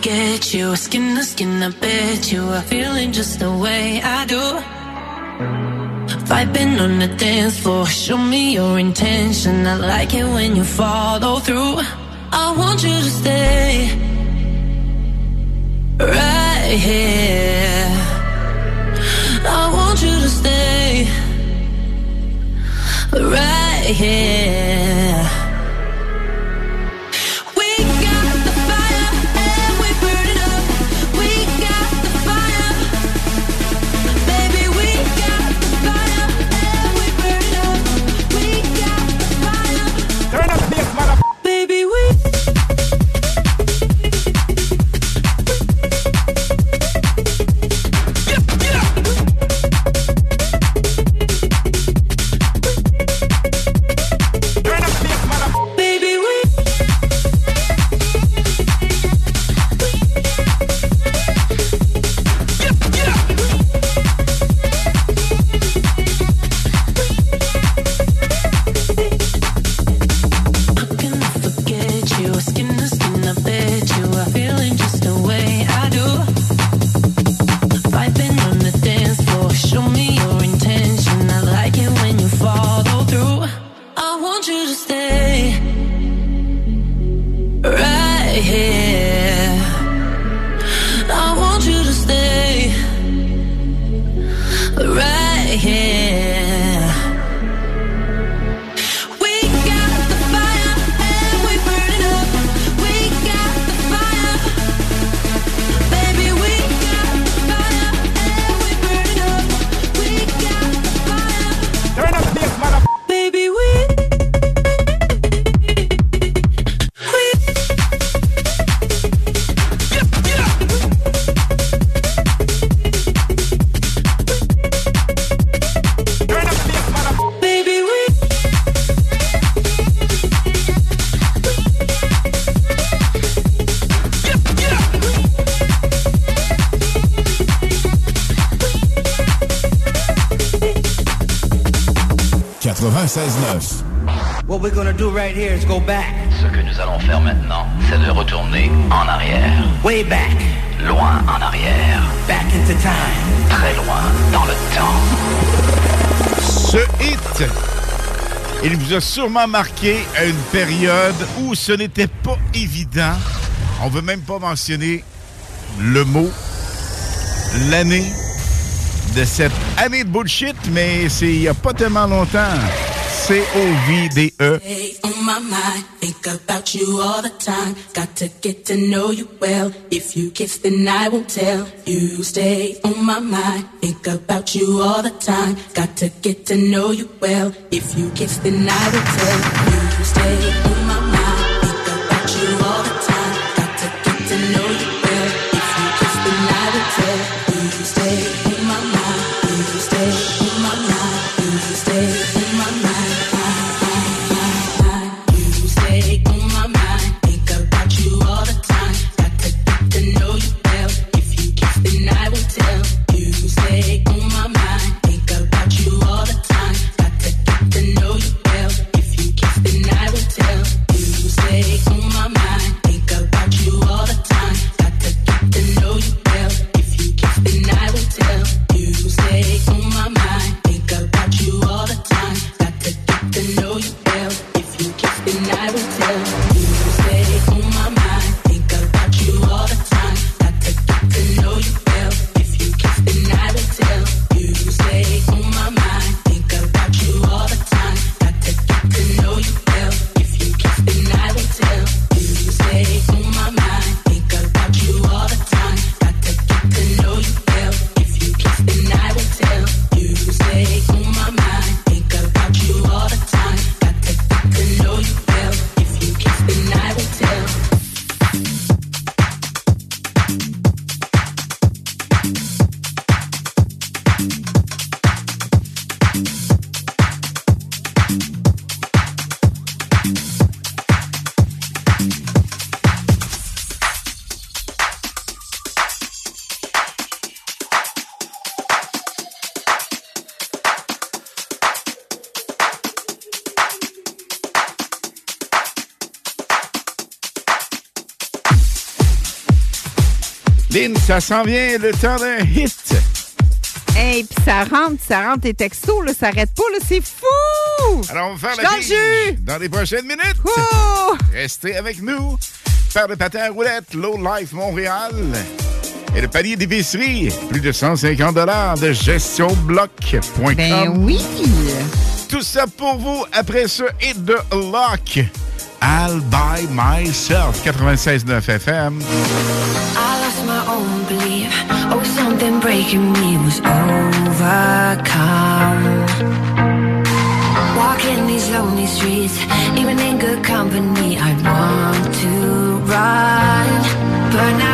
Forget you? Skin to skin, I bet you are feeling just the way I do. Vibing on the dance floor, show me your intention. I like it when you follow through. I want you to stay right here. I want you to stay right here. Il vous a sûrement marqué une période où ce n'était pas évident. On veut même pas mentionner le mot, l'année de cette année de bullshit, mais c'est il y a pas tellement longtemps. C-O-V-D-E. Stay on my mind, think about you all the time. Got to get to know you well. If you kiss, then I won't tell. You stay on my mind, think about you all the time. Got to get to know you well. If you kiss, then I will tell. You ça s'en vient le temps d'un hit. Hey, puis ça rentre, ça rentre tes textos, là, ça arrête pas, là, c'est fou! Alors, on va faire Je la dans le jus. dans les prochaines minutes. Oh! Restez avec nous. Faire de patin à roulettes, Low Life Montréal. Et le panier d'épicerie, plus de 150 de gestionbloc.com. Ben oui! Tout ça pour vous après ce hit de Lock. I'll by myself, 96.9 FM. I lost my own belief. Oh, something breaking me was overcome. Walking these lonely streets, even in good company, I want to run. But now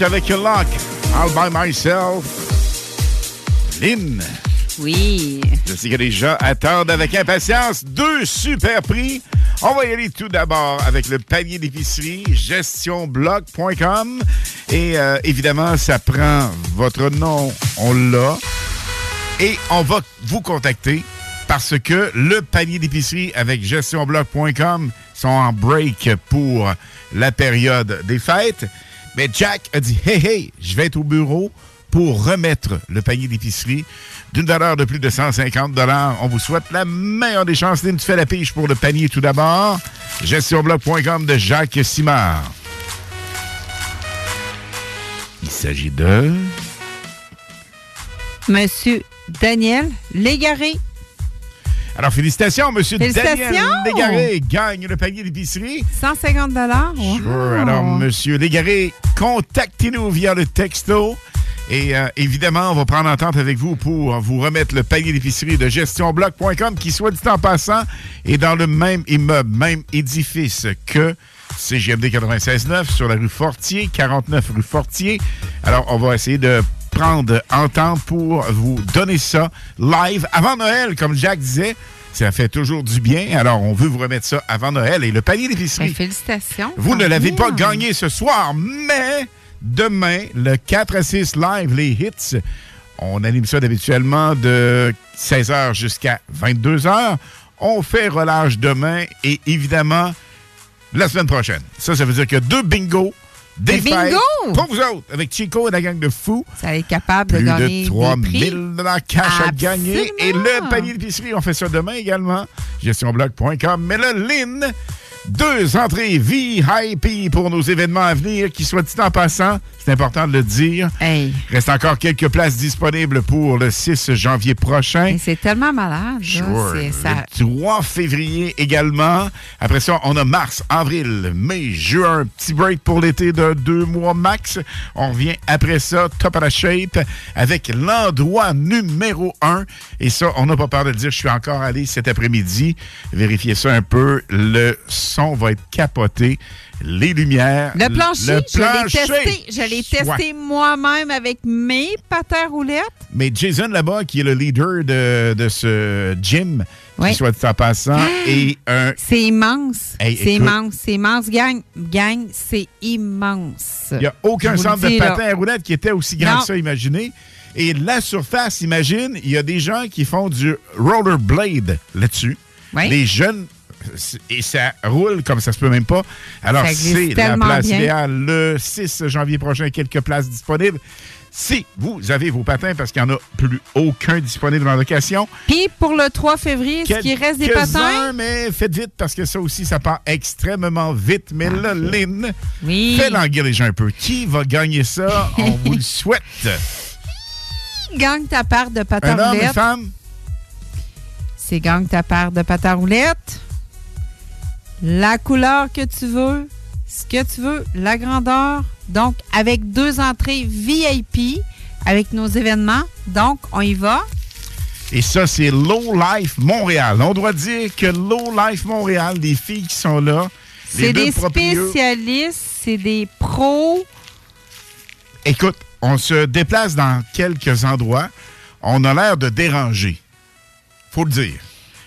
Hit avec Lock. All by myself. Lynn. Oui. Je sais que les gens attendent avec impatience deux super prix. On va y aller tout d'abord avec le panier d'épicerie gestionblog.com. Et euh, évidemment, ça prend votre nom, on l'a. Et on va vous contacter parce que le panier d'épicerie avec gestionblog.com sont en break pour la période des fêtes. Mais Jack a dit Hey, hey, je vais être au bureau pour remettre le panier d'épicerie d'une valeur de plus de 150 On vous souhaite la meilleure des chances. Lynn, tu fais la pige pour le panier tout d'abord. Gestionblog.com de Jacques Simard. Il s'agit de. Monsieur Daniel Légaré. Alors, félicitations, Monsieur Félicitations! Daniel Légaré gagne le panier d'épicerie. 150 dollars. Sure. Alors, Monsieur Légaré, contactez-nous via le texto. Et euh, évidemment, on va prendre entente avec vous pour vous remettre le panier d'épicerie de gestionbloc.com qui, soit dit en passant, est dans le même immeuble, même édifice que CGMD 96.9 sur la rue Fortier, 49 rue Fortier. Alors, on va essayer de prendre entente pour vous donner ça live avant Noël, comme Jack disait. Ça fait toujours du bien. Alors, on veut vous remettre ça avant Noël. Et le panier d'épicerie. Ben, félicitations. Vous ne l'avez pas gagné ce soir, mais demain, le 4 à 6 live, les hits, on anime ça d'habituellement de 16h jusqu'à 22h. On fait relâche demain et évidemment la semaine prochaine. Ça, ça veut dire que deux bingos. Des fêtes bingos! pour vous autres, avec Chico et la gang de fous. Ça va être capable de Plus gagner de 3 des prix. 000 cash à gagner. Et le panier d'épicerie, on fait ça demain également. gestionblog.com. Mais là, Lynn, deux entrées VIP pour nos événements à venir, qui soit dit en passant, c'est important de le dire. Reste encore quelques places disponibles pour le 6 janvier prochain. C'est tellement malade. Sure. C'est- ça- Le 3 février également. Après ça, on a mars, avril, mai, juin. Petit break pour l'été de deux mois max. On revient après ça, top à la shape, avec l'endroit numéro un. Et ça, on n'a pas peur de le dire. Je suis encore allé cet après-midi. Vérifier ça un peu. Le son va être capoté. Les lumières. Le plancher, Le je l'ai plancher. testé, je l'ai testé moi-même avec mes patins roulettes. Mais Jason là-bas, qui est le leader de, de ce gym, Ouais. qui soit en passant, et un C'est immense. Hey, c'est immense. C'est immense, gang. Gang, c'est immense. Il n'y a aucun centre de dis, là. patin à roulettes qui était aussi grand Non. que ça, imaginez. Et la surface, imagine, il y a des gens qui font du rollerblade là-dessus. Les jeunes, et ça roule comme ça se peut même pas. Alors, c'est la place idéale. Le 6 janvier prochain, quelques places disponibles. Si vous avez vos patins, parce qu'il n'y en a plus aucun disponible en location, Puis pour le 3 février, est-ce qu'il reste des patins? mais faites vite parce que ça aussi, ça part extrêmement vite. Mais là, Lynn, Oui. fais languir les gens un peu. Qui va gagner ça? On vous le souhaite. Gang ta part de patins roulettes. femme? C'est gang ta part de patins roulettes. La couleur que tu veux, ce que tu veux, la grandeur. Donc, avec deux entrées VIP avec nos événements. Donc, on y va. Et ça, c'est Low Life Montréal. On doit dire que Low Life Montréal, les filles qui sont là, C'est des spécialistes, c'est des pros. Écoute, on se déplace dans quelques endroits. On a l'air de déranger. Faut le dire.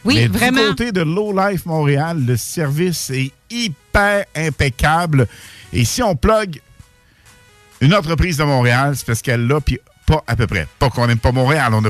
Oui, Mais vraiment. Du côté de Low Life Montréal, le service est hyper impeccable. Et si on plug une entreprise de Montréal, c'est parce qu'elle l'a, puis pas à peu près. Pas qu'on n'aime pas Montréal, on a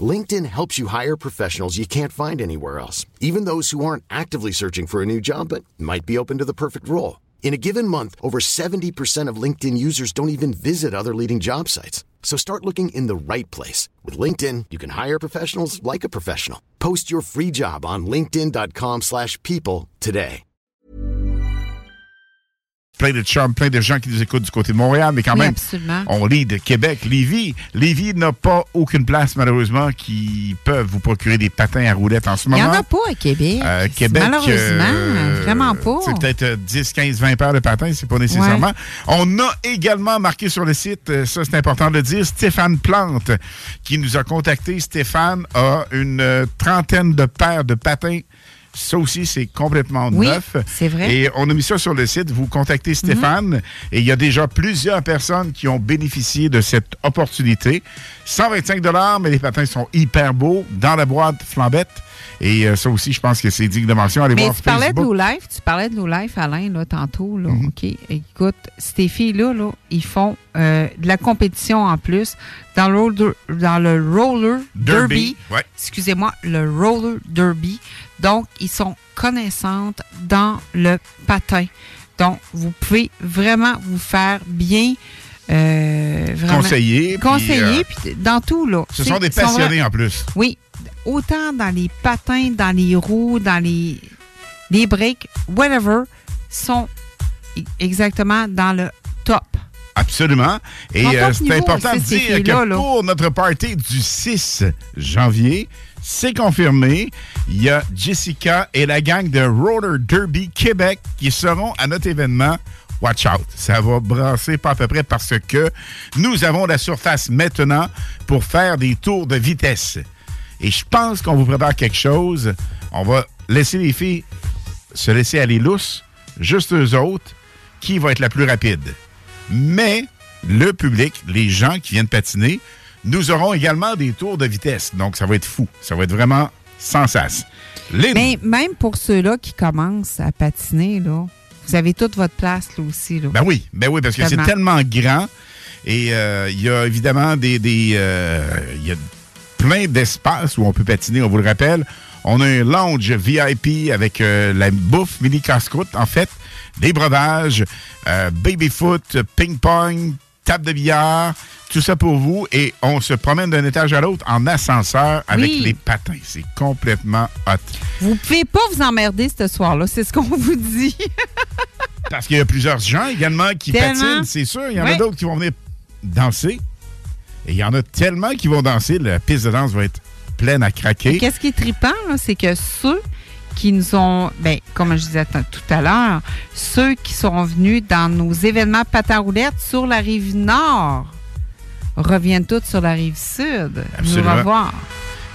LinkedIn helps you hire professionals you can't find anywhere else, even those who aren't actively searching for a new job but might be open to the perfect role. In a given month, over 70% of LinkedIn users don't even visit other leading job sites. So start looking in the right place. With LinkedIn, you can hire professionals like a professional. Post your free job on linkedin.com/people slash people today. Plein de chums, plein de gens qui nous écoutent du côté de Montréal, mais quand Oui, même, absolument. on lit de Québec, Lévis. Lévis n'a pas aucune place, malheureusement, qui peuvent vous procurer des patins à roulettes en ce Il n'y moment. en a pas à Québec. Euh, Québec. Malheureusement, euh, vraiment pas. C'est peut-être euh, 10, 15, 20 paires de patins, c'est pas nécessairement. Ouais. On a également marqué sur le site, euh, ça c'est important de le dire, Stéphane Plante qui nous a contacté. Stéphane a une trentaine de paires de patins. Ça aussi, c'est complètement Oui, neuf. c'est vrai. Et on a mis ça sur le site. Vous contactez Stéphane et il y a déjà plusieurs personnes qui ont bénéficié de cette opportunité. 125 mais les patins sont hyper beaux dans la boîte flambette. Et euh, ça aussi, je pense que c'est digne de mention. Allez Mais voir tu parlais de. Low Life, tu parlais de Low Life, Alain, là, tantôt. Là, Mhm. OK? Écoute, ces filles-là, là, ils font euh, de la compétition en plus dans le roller, dans le roller Derby, derby. ouais. Excusez-moi, le roller derby. Donc, ils sont connaissantes dans le patin. Donc, vous pouvez vraiment vous faire bien. euh, vraiment- Conseiller, puis, Conseiller, euh, puis dans tout, là. Ce sont des passionnés en plus. oui, autant dans les patins, dans les roues, dans les, les breaks, whatever, sont e- exactement dans le top. Absolument. Et euh, c'est important de dire que là. pour notre party du 6 janvier, c'est confirmé, il y a Jessica et la gang de Roller Derby Québec qui seront à notre événement. Watch out, ça va brasser pas à peu près parce que nous avons la surface maintenant pour faire des tours de vitesse. Et je pense qu'on vous prépare quelque chose. On va laisser les filles se laisser aller lousse, juste eux autres, qui va être la plus rapide. Mais le public, les gens qui viennent patiner, nous aurons également des tours de vitesse. Donc, ça va être fou. Ça va être vraiment sans sas. Mais même pour ceux-là qui commencent à patiner, là, vous avez toute votre place là aussi. Là. ben oui, ben oui, parce que c'est Tellement. grand. Et euh, il y a évidemment des. des, euh, y a plein d'espaces où on peut patiner, on vous le rappelle. On a un lounge VIP avec euh, la bouffe mini casse-croûte, en fait, des breuvages, euh, baby-foot, ping-pong, table de billard, tout ça pour vous. Et on se promène d'un étage à l'autre en ascenseur avec Oui. les patins. C'est complètement hot. Vous pouvez pas vous emmerder ce soir-là, c'est ce qu'on vous dit. Parce qu'il y a plusieurs gens également qui Tellement. patinent, c'est sûr. Il y en a d'autres qui vont venir danser. Et il y en a tellement qui vont danser. La piste de danse va être pleine à craquer. Qu'est-ce qui est trippant, c'est que ceux qui nous ont, ben, comme je disais tout à l'heure, ceux qui sont venus dans nos événements patin roulette sur la rive nord reviennent tous sur la rive sud. Nous Absolument. revoir.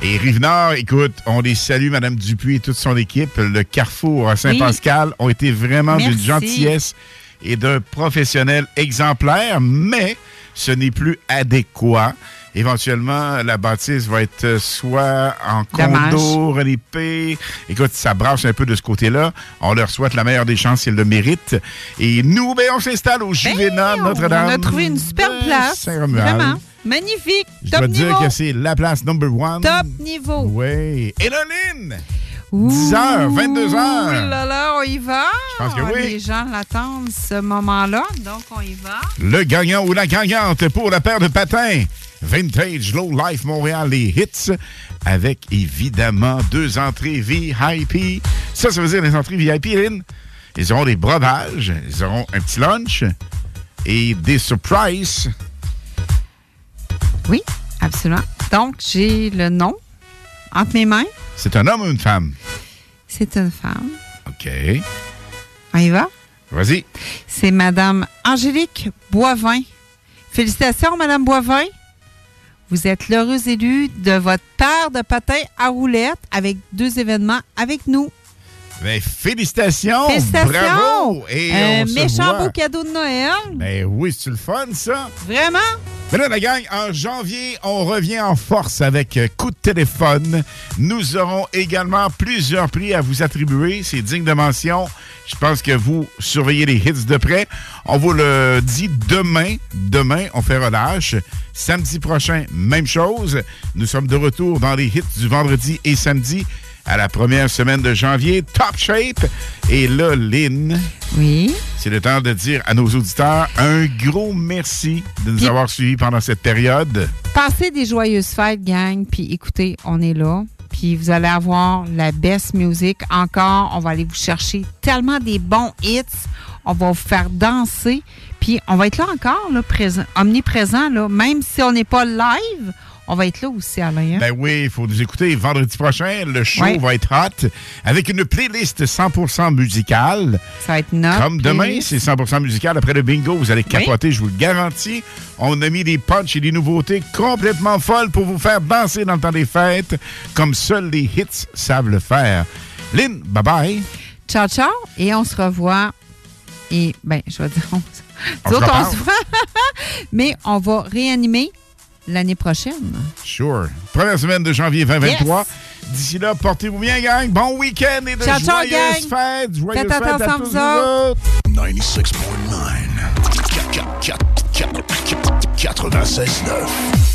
Et Rive-Nord, écoute, on les salue, Mme Dupuis et toute son équipe. Le Carrefour à Saint-Pascal ont été vraiment d'une gentillesse et d'un professionnel exemplaire, mais ce n'est plus adéquat. Éventuellement, la bâtisse va être euh, soit en condo, répé. Écoute, ça brasse un peu de ce côté-là. On leur souhaite la meilleure des chances, ils le méritent. Et nous, ben, on s'installe au ben, Juvena, Notre-Dame. On a trouvé une super ben, place. Vraiment. Magnifique. Je Top dois niveau. dire que c'est la place number one. Top niveau. Oui. 10 h 22 h là là, on y va. Je pense que ah, oui. Les gens l'attendent ce moment-là, donc on y va. Le gagnant ou la gagnante pour la paire de patins. Vintage Low Life Montréal, les hits, avec évidemment deux entrées VIP. Ça, ça veut dire les entrées VIP, Lynn. Ils auront des breuvages, ils auront un petit lunch et des surprises. Oui, absolument. Donc, j'ai le nom entre mes mains. C'est un homme ou une femme? C'est une femme. OK. On y va? Vas-y. C'est Madame Angélique Boivin. Félicitations, Madame Boivin. Vous êtes l'heureuse élue de votre paire de patins à roulettes avec deux événements avec nous. Ben, félicitations! Félicitations! Bravo! Et on se méchant voit. beau cadeau de Noël. Ben oui, c'est le fun, ça? Vraiment? Mais là, la gang, en janvier, on revient en force avec euh, coup de téléphone. Nous aurons également plusieurs prix à vous attribuer. C'est digne de mention. Je pense que vous surveillez les hits de près. On vous le dit demain. Demain, on fait relâche. Samedi prochain, même chose. Nous sommes de retour dans les hits du vendredi et samedi à la première semaine de janvier. Top shape. Et là, Lynn. Oui. C'est le temps de dire à nos auditeurs un gros merci de nous avoir suivis pendant cette période. Passez des joyeuses fêtes, gang. Puis écoutez, on est là. Puis vous allez avoir la best music. Encore, on va aller vous chercher tellement des bons hits. On va vous faire danser. Puis on va être là encore, là, présent, omniprésent. Là. Même si on n'est pas live, on va être là aussi, Alain. hein? Ben oui, il faut nous écouter vendredi prochain. Le show Ouais. va être hot avec une playlist 100% musicale. Ça va être notre Comme demain, c'est 100% musical. Après le bingo, vous allez capoter, je vous le garantis. On a mis des punchs et des nouveautés complètement folles pour vous faire danser dans le temps des fêtes, comme seuls les hits savent le faire. Lynn, bye-bye. Ciao, ciao. Et on se revoit. Et, ben, je vais dire, on, On se autres, on reparle. se voit. Mais on va réanimer l'année prochaine. Sure. Première semaine de janvier 2023. D'ici là, portez-vous bien, gang. Bon week-end et de Ciao, ciao, joyeuses gang. fêtes. Joyeuses Faites fêtes à tous vous vous autres. 96.9.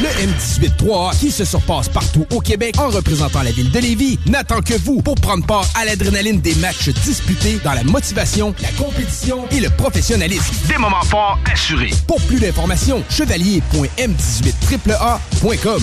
Le M18-3, qui se surpasse partout au Québec en représentant la ville de Lévis, n'attend que vous pour prendre part à l'adrénaline des matchs disputés dans la motivation, la compétition et le professionnalisme. Des moments forts assurés. Pour plus d'informations, chevalier.m18AAA.com.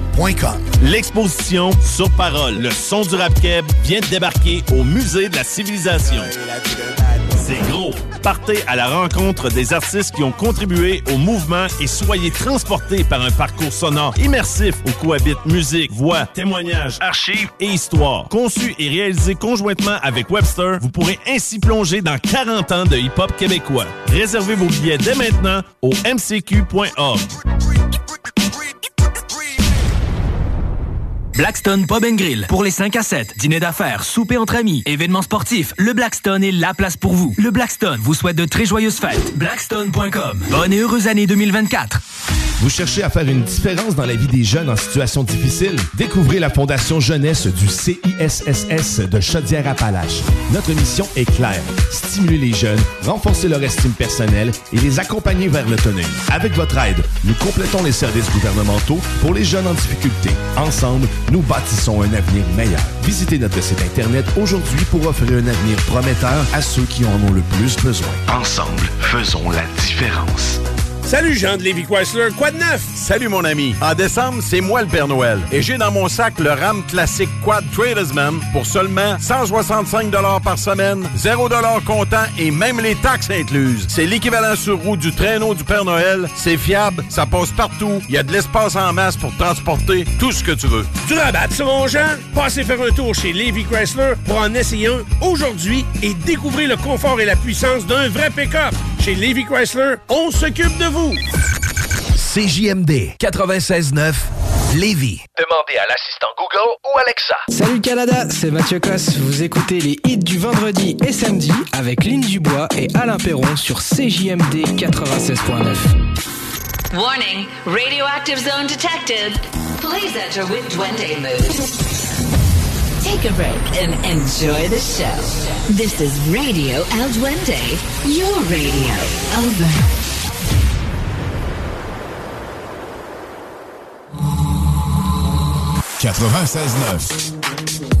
L'exposition Sur Parole, le son du rap keb vient de débarquer au Musée de la Civilisation. C'est gros. Partez à la rencontre des artistes qui ont contribué au mouvement et soyez transportés par un parcours sonore immersif où cohabitent musique, voix, témoignages, archives et histoire. Conçu et réalisé conjointement avec Webster, vous pourrez ainsi plonger dans 40 ans de hip-hop québécois. Réservez vos billets dès maintenant au mcq.org. Blackstone Pub Grill. Pour les 5 à 7, dîner d'affaires, souper entre amis, événements sportifs, le Blackstone est la place pour vous. Le Blackstone vous souhaite de très joyeuses fêtes. Blackstone.com. Bonne et heureuse année 2024. Vous cherchez à faire une différence dans la vie des jeunes en situation difficile? Découvrez la Fondation Jeunesse du CISSS de Chaudière-Appalaches. Notre mission est claire. Stimuler les jeunes, renforcer leur estime personnelle et les accompagner vers l'autonomie. Avec votre aide, nous complétons les services gouvernementaux pour les jeunes en difficulté. Ensemble, nous bâtissons un avenir meilleur. Visitez notre site Internet aujourd'hui pour offrir un avenir prometteur à ceux qui en ont le plus besoin. Ensemble, faisons la différence. Salut Jean de Lévi Chrysler, quoi de neuf? Salut mon ami. En décembre, c'est moi le Père Noël. Et j'ai dans mon sac le RAM classique Quad Tradesman pour seulement 165 par semaine, 0 comptant et même les taxes incluses. C'est l'équivalent sur roue du traîneau du Père Noël. C'est fiable, ça passe partout. Il y a de l'espace en masse pour transporter tout ce que tu veux. Du rabat sur mon Jean? Passez faire un tour chez Lévi Chrysler pour en essayer un aujourd'hui et découvrir le confort et la puissance d'un vrai pick-up. Chez Lévi Chrysler, on s'occupe de vous. CJMD 96.9 Lévis. Demandez à l'assistant Google ou Alexa. Salut Canada, c'est Mathieu Cosse. Vous écoutez les hits du vendredi et samedi avec Lynn Dubois et Alain Perron sur CJMD 96.9. Warning, radioactive zone detected. Please enter with Duende mood. Take a break and enjoy the show. This is Radio El Duende, your radio. Over. 96.9.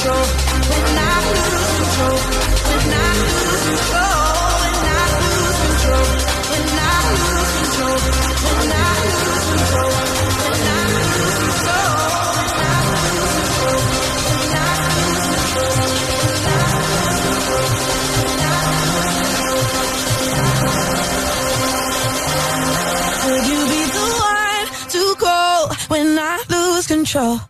control. When I lose control. When I lose control. When I lose control. When I lose control. When I lose control. When I lose control. When I lose control. When I lose control. Could you be the one to go when I lose control?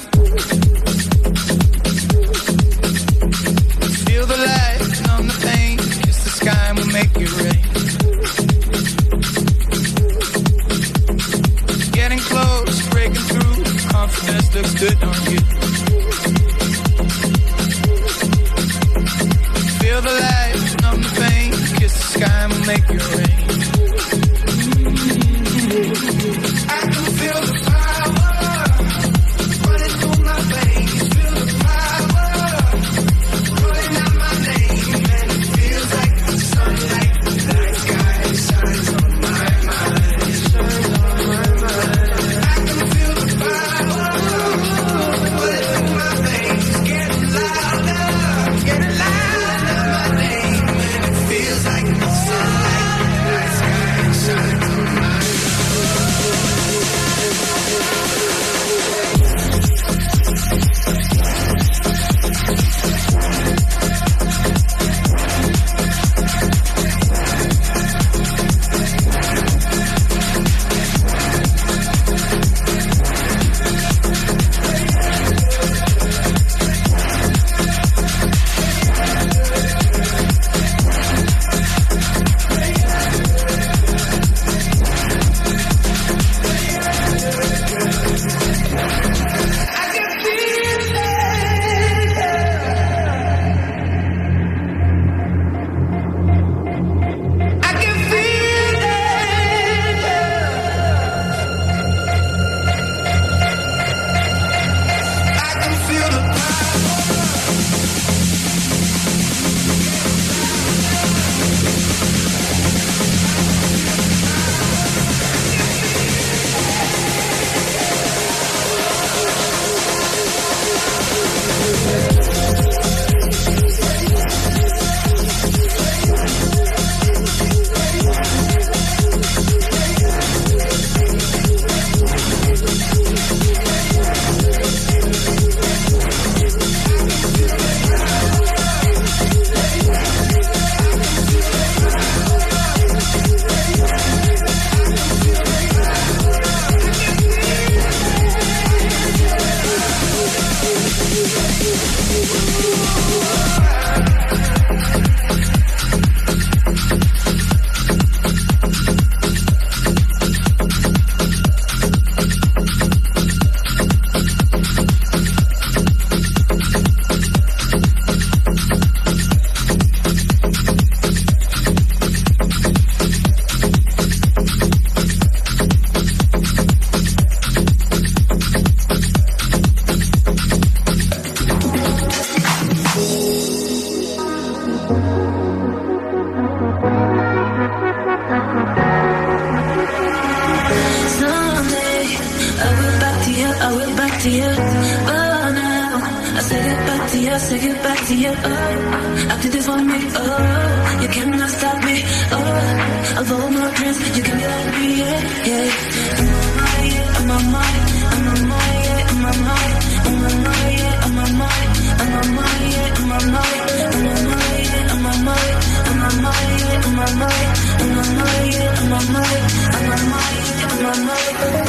see it up. I did this for me. Oh, you cannot stop me. Oh, of all my dreams, you can be like me. Yeah, yeah. I'm on my, yeah, I'm on my, I'm on my, I'm on my, I'm on my, I'm on my, I'm on my, I'm on my, I'm on my, I'm on my, I'm on my, I'm on my, I'm on my, I'm on my, I'm on my, I'm on my.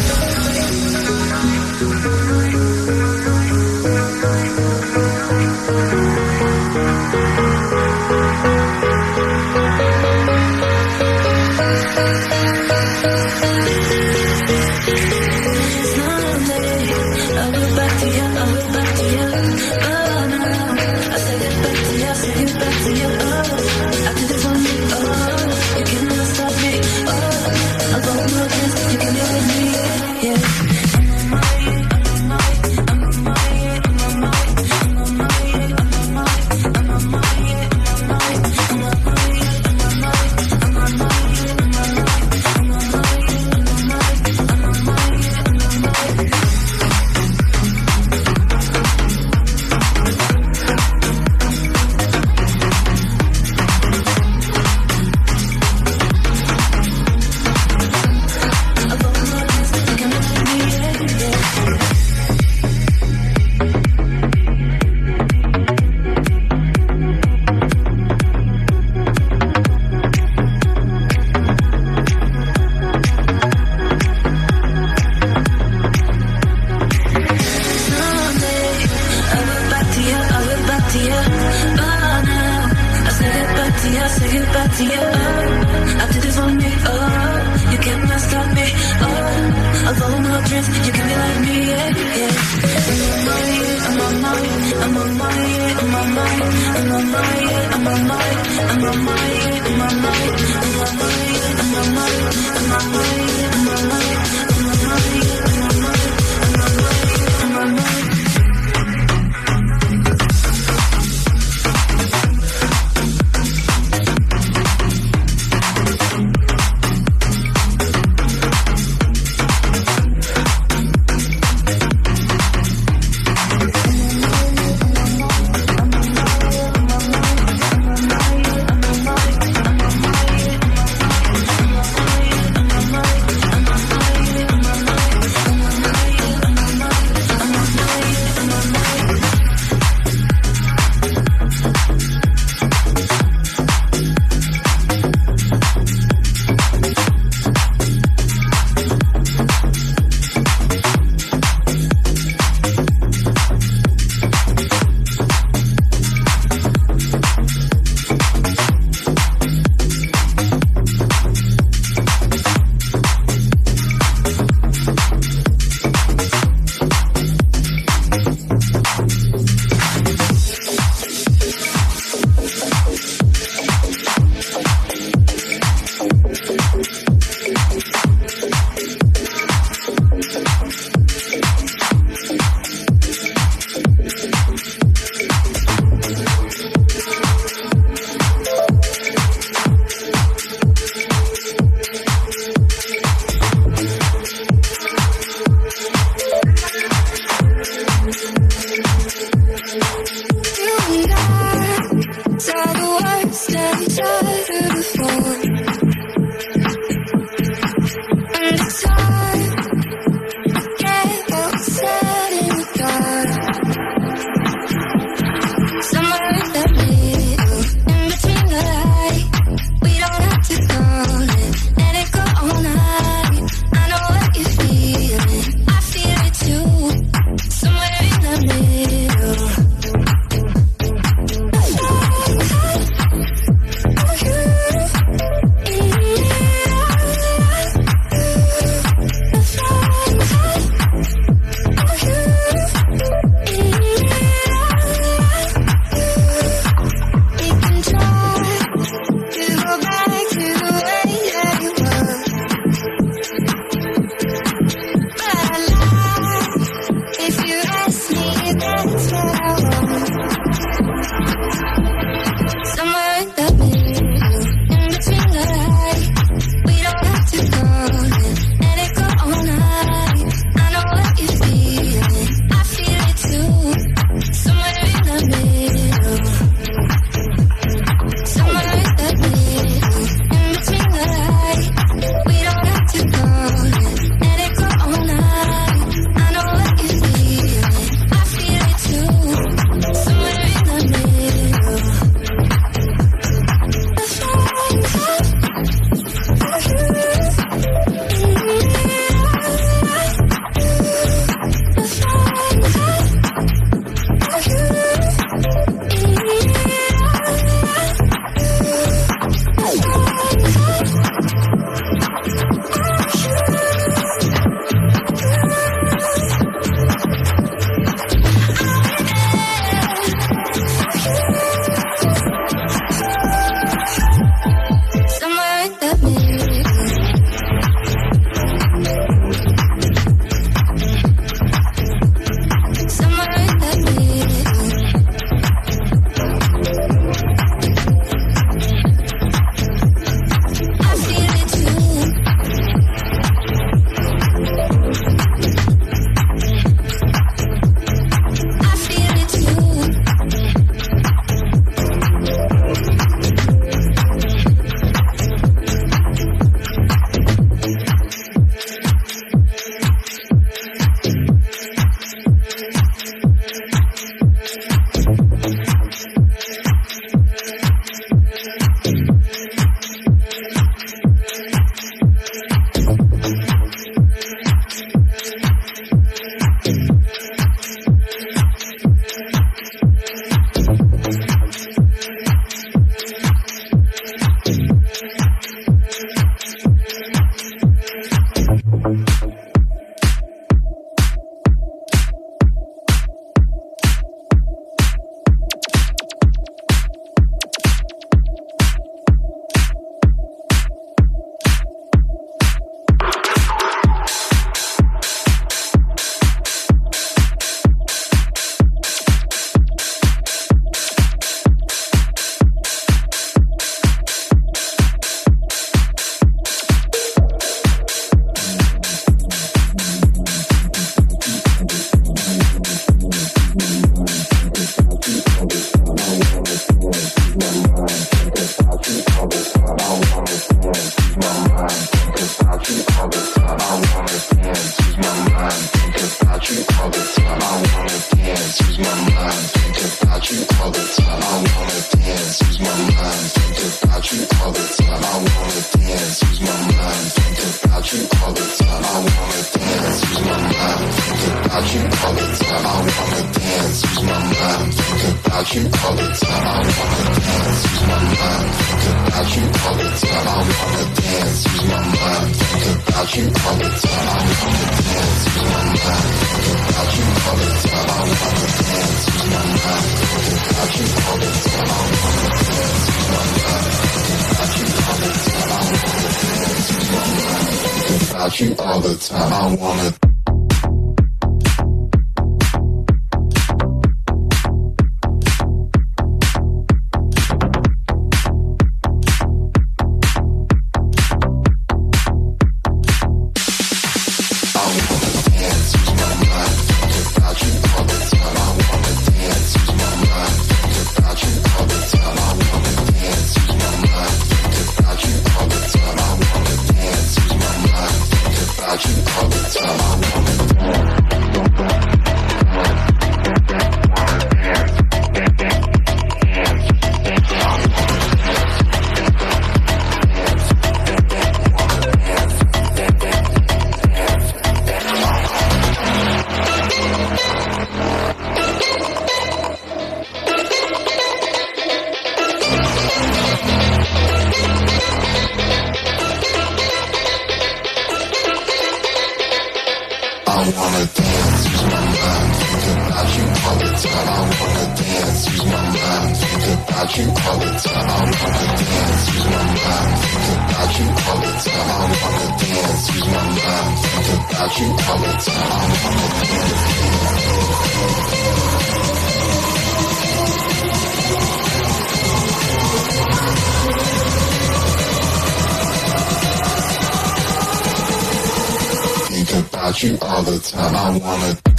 Wanna.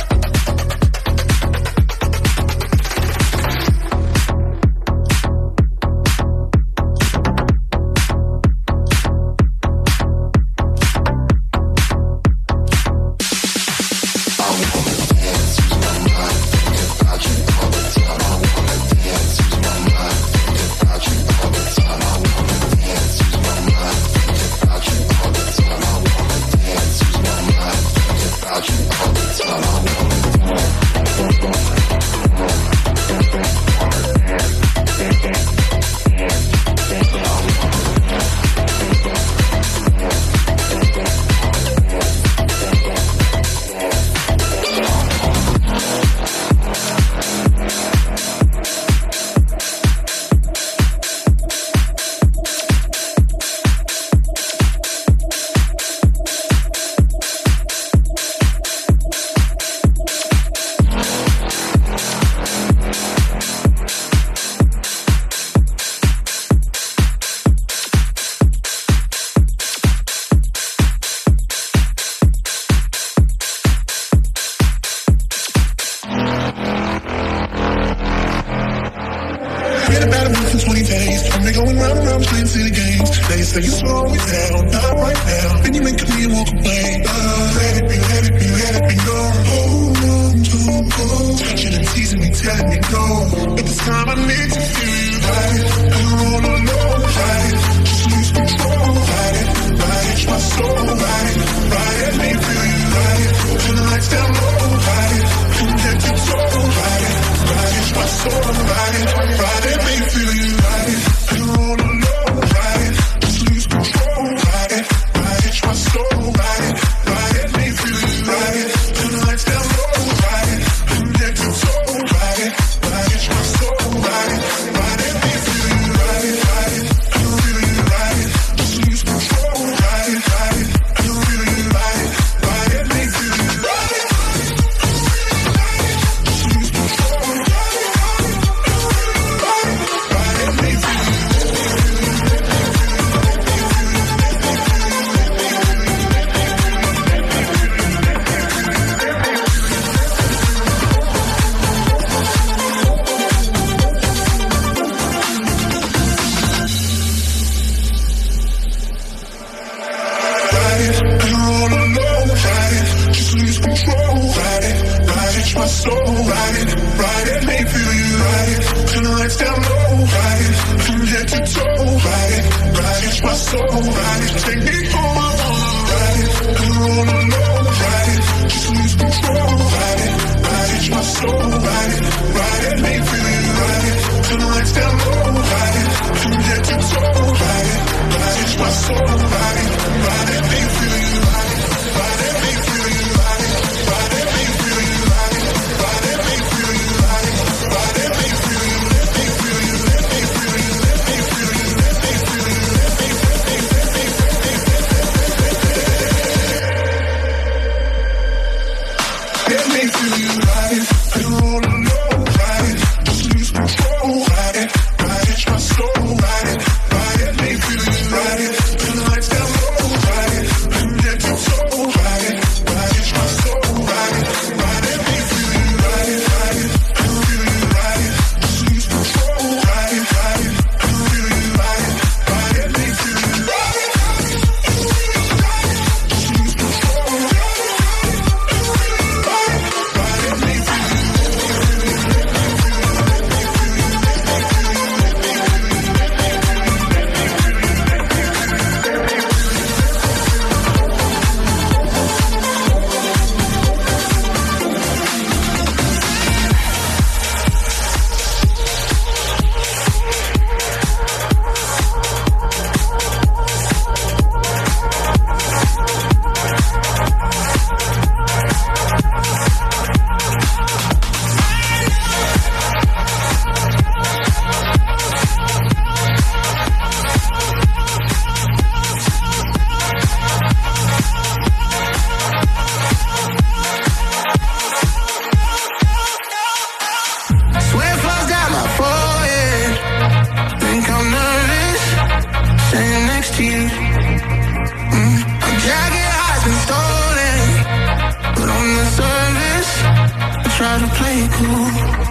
My jacket has been stolen, but on the I try to play it cool.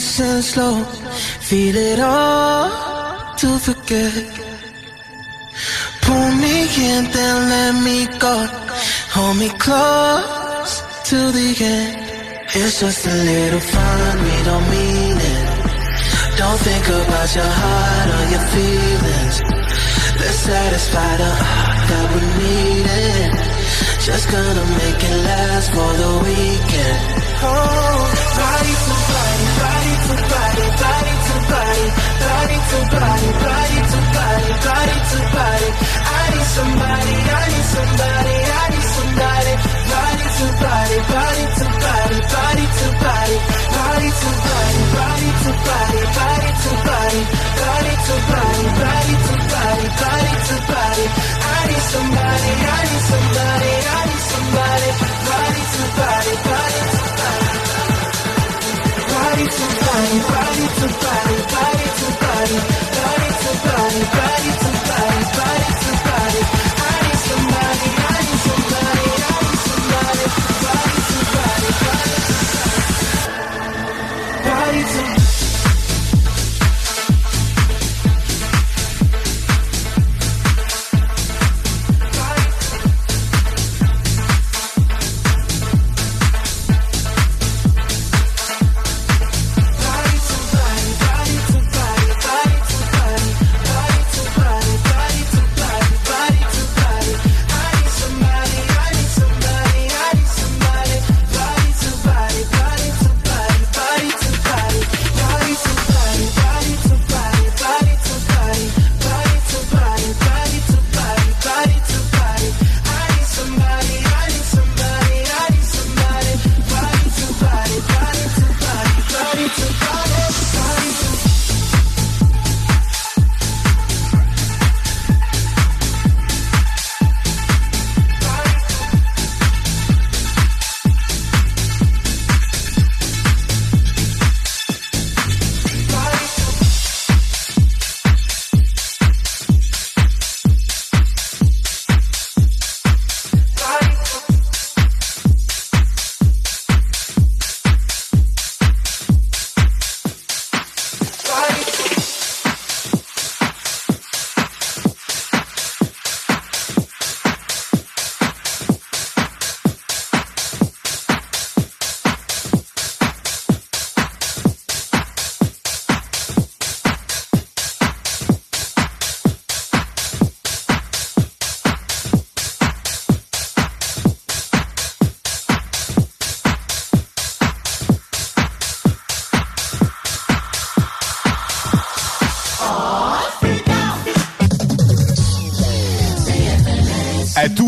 It nice and slow, feel it all to forget. Pull me in, then let me go. Hold me close to the end. It's just a little fun, we don't mean it. Don't think about your heart or your feelings. Let's satisfy the heart that we needed. Just gonna make it last for the weekend. Oh, body body, body to body, body to body, body to body. I need somebody, I need somebody, I need somebody. Body to body, body to body, body to body, body to body, body to body, body to body, body to body, body to body, body to body. I need somebody, I need somebody, I need somebody. Body to body, body to body to body, body to body, body to body, body to body, body.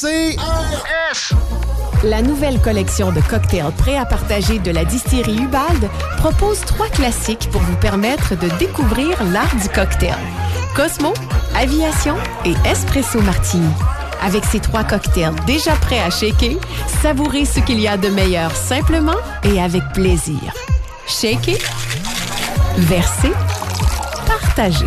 CRS. La nouvelle collection de cocktails prêts à partager de la distillerie Ubald propose trois classiques pour vous permettre de découvrir l'art du cocktail. Cosmo, Aviation et Espresso Martini. Avec ces trois cocktails déjà prêts à shaker, savourez ce qu'il y a de meilleur simplement et avec plaisir. Shaker, verser, partager.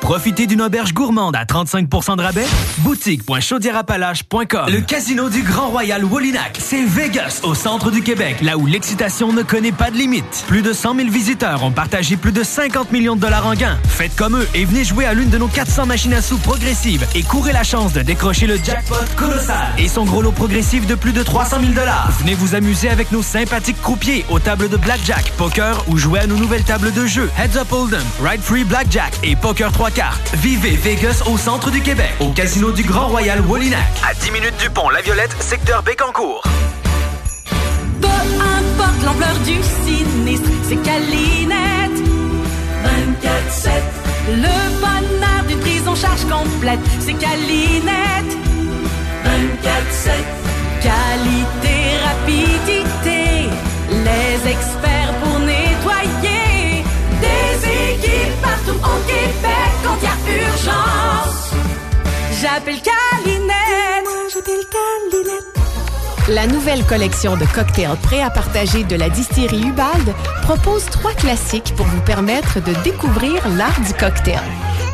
Profitez d'une auberge gourmande à 35% de rabais. Boutique.chaudièrapalache.com Le casino du Grand Royal Woolinac, c'est Vegas, au centre du Québec, là où l'excitation ne connaît pas de limite. Plus de 100 000 visiteurs ont partagé plus de 50 millions de dollars en gains. Faites comme eux et venez jouer à l'une de nos 400 machines à sous progressives et courez la chance de décrocher le jackpot colossal et son gros lot progressif de plus de 300 000 dollars. Venez vous amuser avec nos sympathiques croupiers aux tables de blackjack, poker ou jouer à nos nouvelles tables de jeu Heads Up Hold'em, Ride Free Blackjack et Poker 3 Vivez Vegas au centre du Québec, au casino du Grand Royal Woolinac. À 10 minutes du pont La Violette, secteur Bécancourt. Peu importe l'ampleur du sinistre, c'est Calinette. 24-7. Le bonheur d'une prise en charge complète, c'est Calinette. 24-7. Qualité, rapidité, les experts quand il y a urgence. J'appelle Calinette. J'appelle Calinette. La nouvelle collection de cocktails prêts à partager de la distillerie Ubald propose trois classiques pour vous permettre de découvrir l'art du cocktail.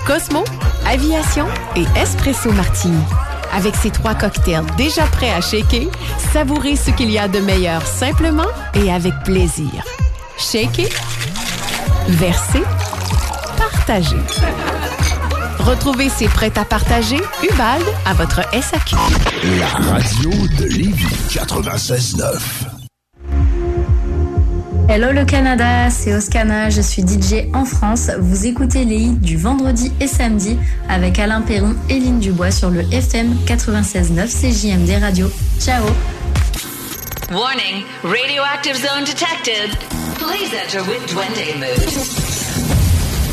Cosmo, Aviation et Espresso Martini. Avec ces trois cocktails déjà prêts à shaker, savourez ce qu'il y a de meilleur simplement et avec plaisir. Shaker, verser, partager. Retrouvez ces prêts à partager Ubald à votre SAQ. La radio de Lévis 96.9. Hello le Canada, c'est Oscana, je suis DJ en France. Vous écoutez les hits du vendredi et samedi avec Alain Perron et Lynn Dubois sur le FM 96.9 CJMD Radio. Ciao Warning, radioactive zone detected. Please enter with Duende mood.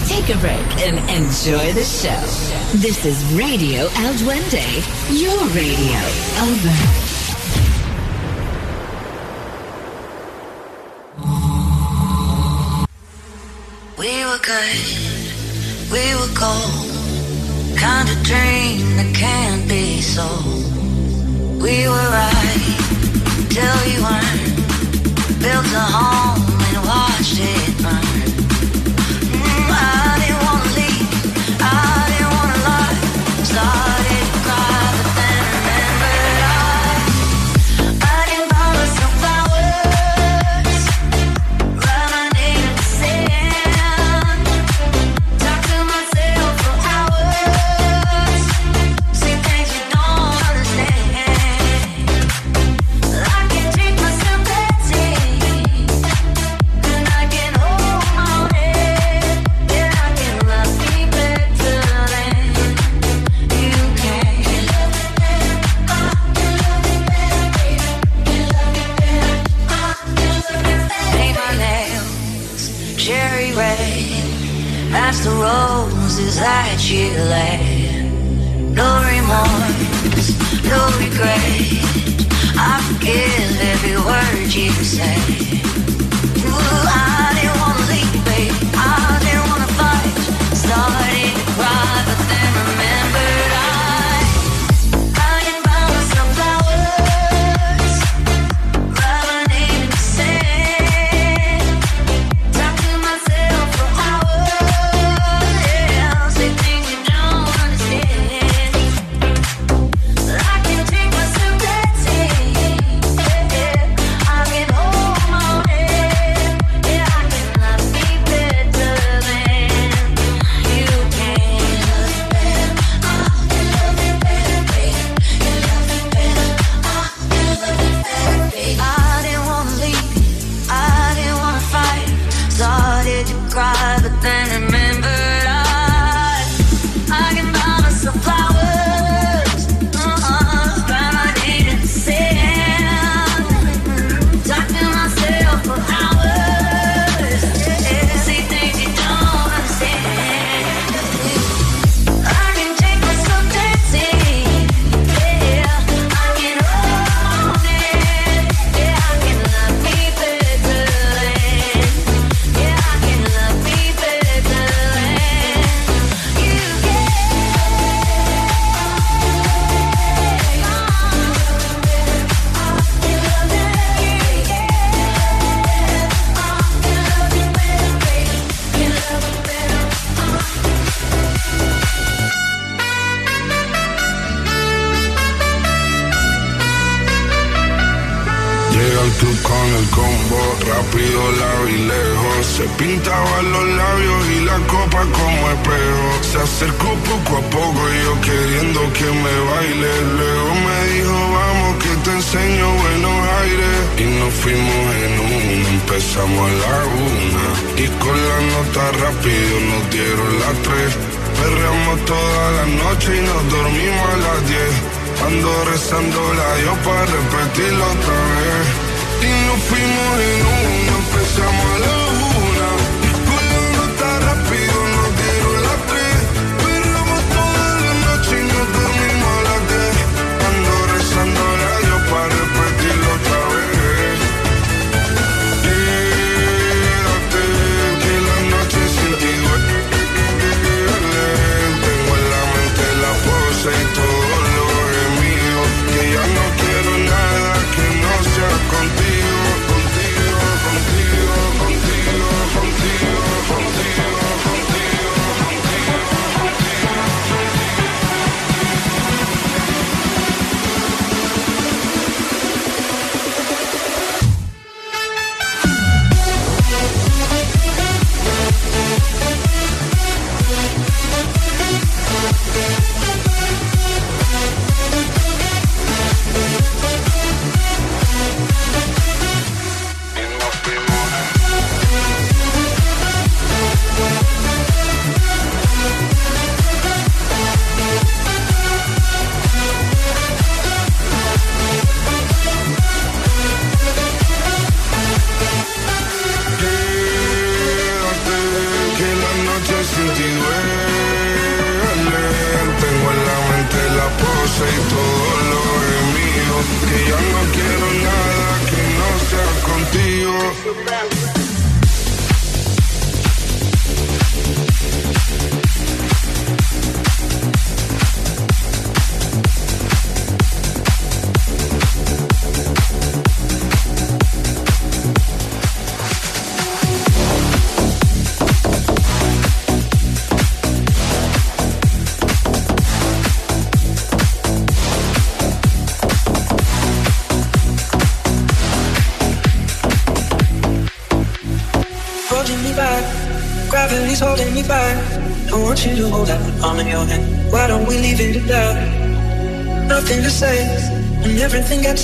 Take a break and enjoy the show. This is Radio El Duende, your radio. Over. We were good, we were gold. Kind of dream that can't be sold. We were right till we weren't. Built a home and watched it burn.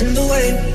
Everything gets in the way.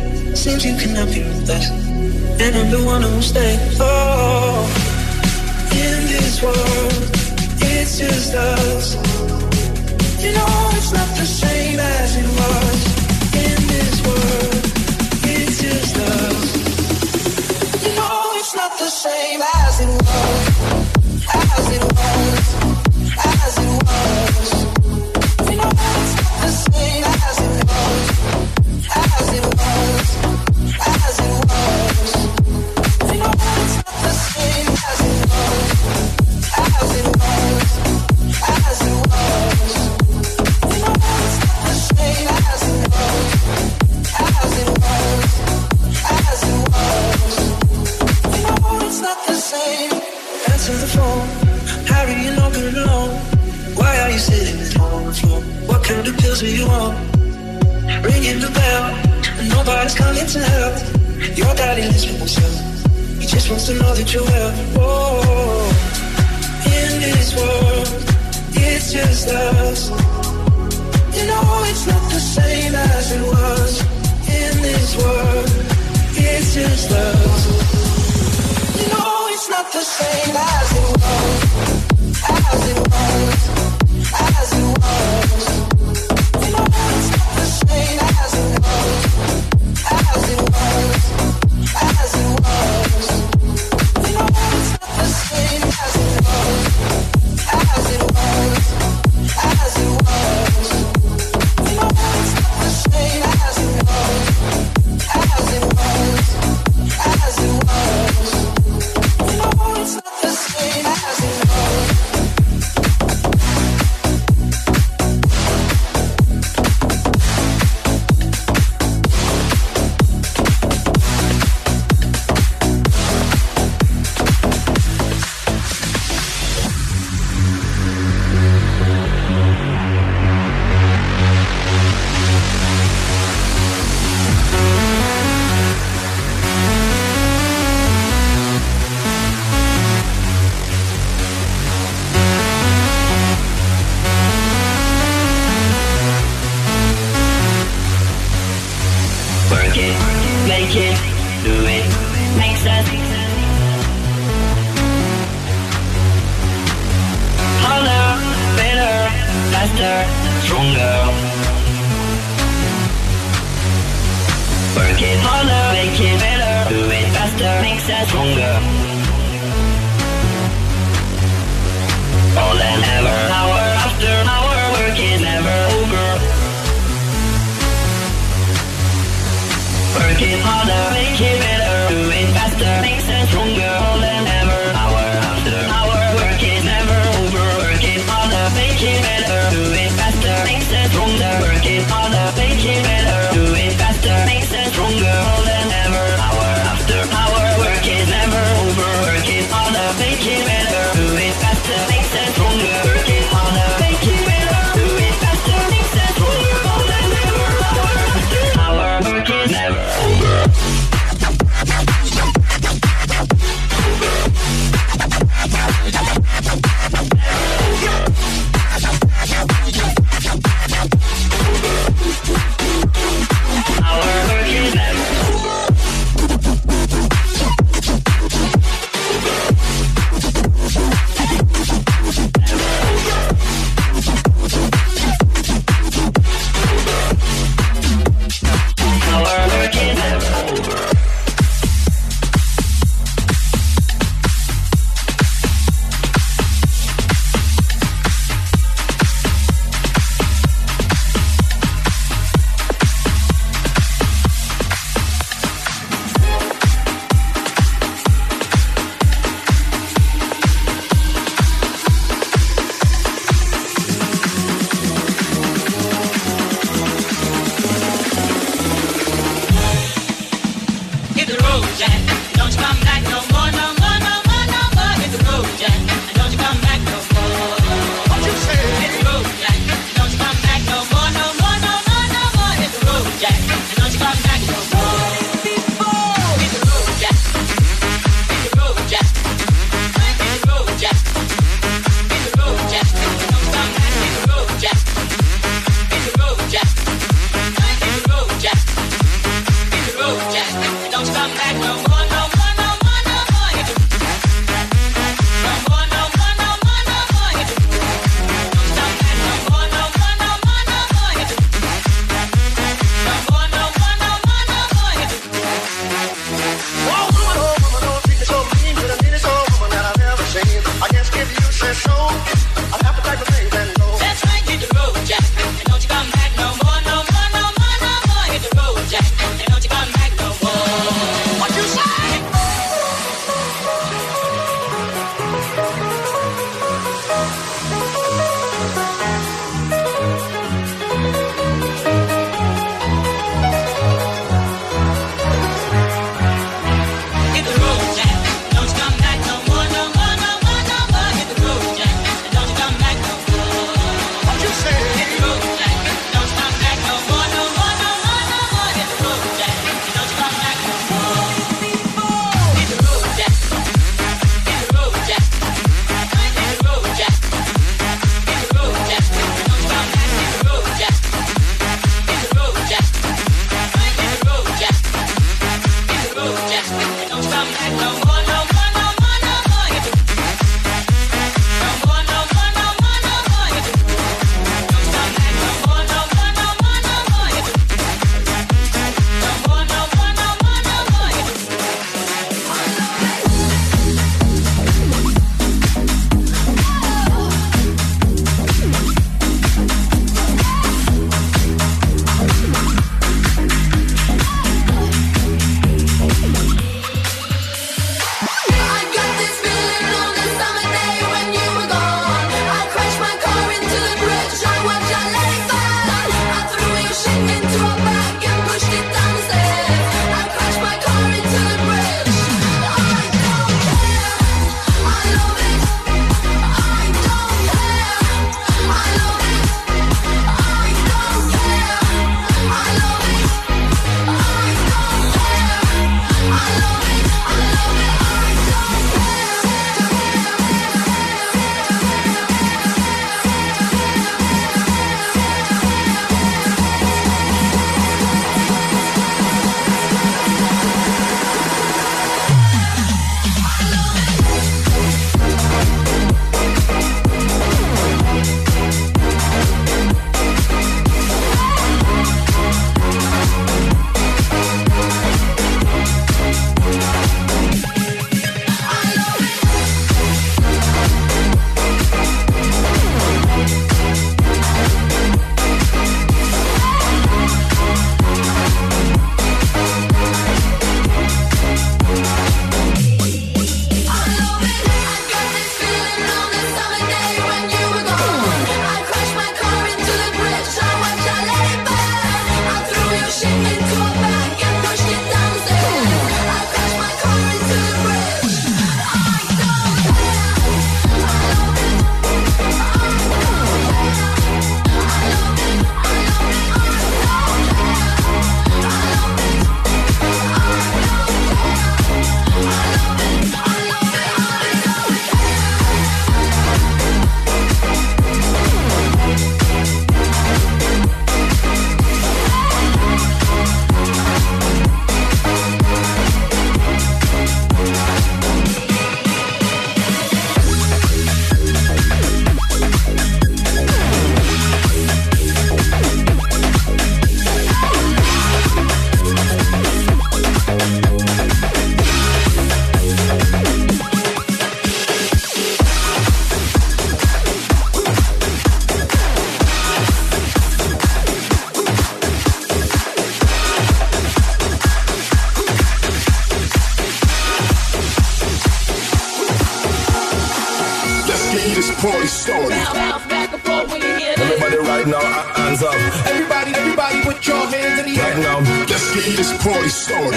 this party started.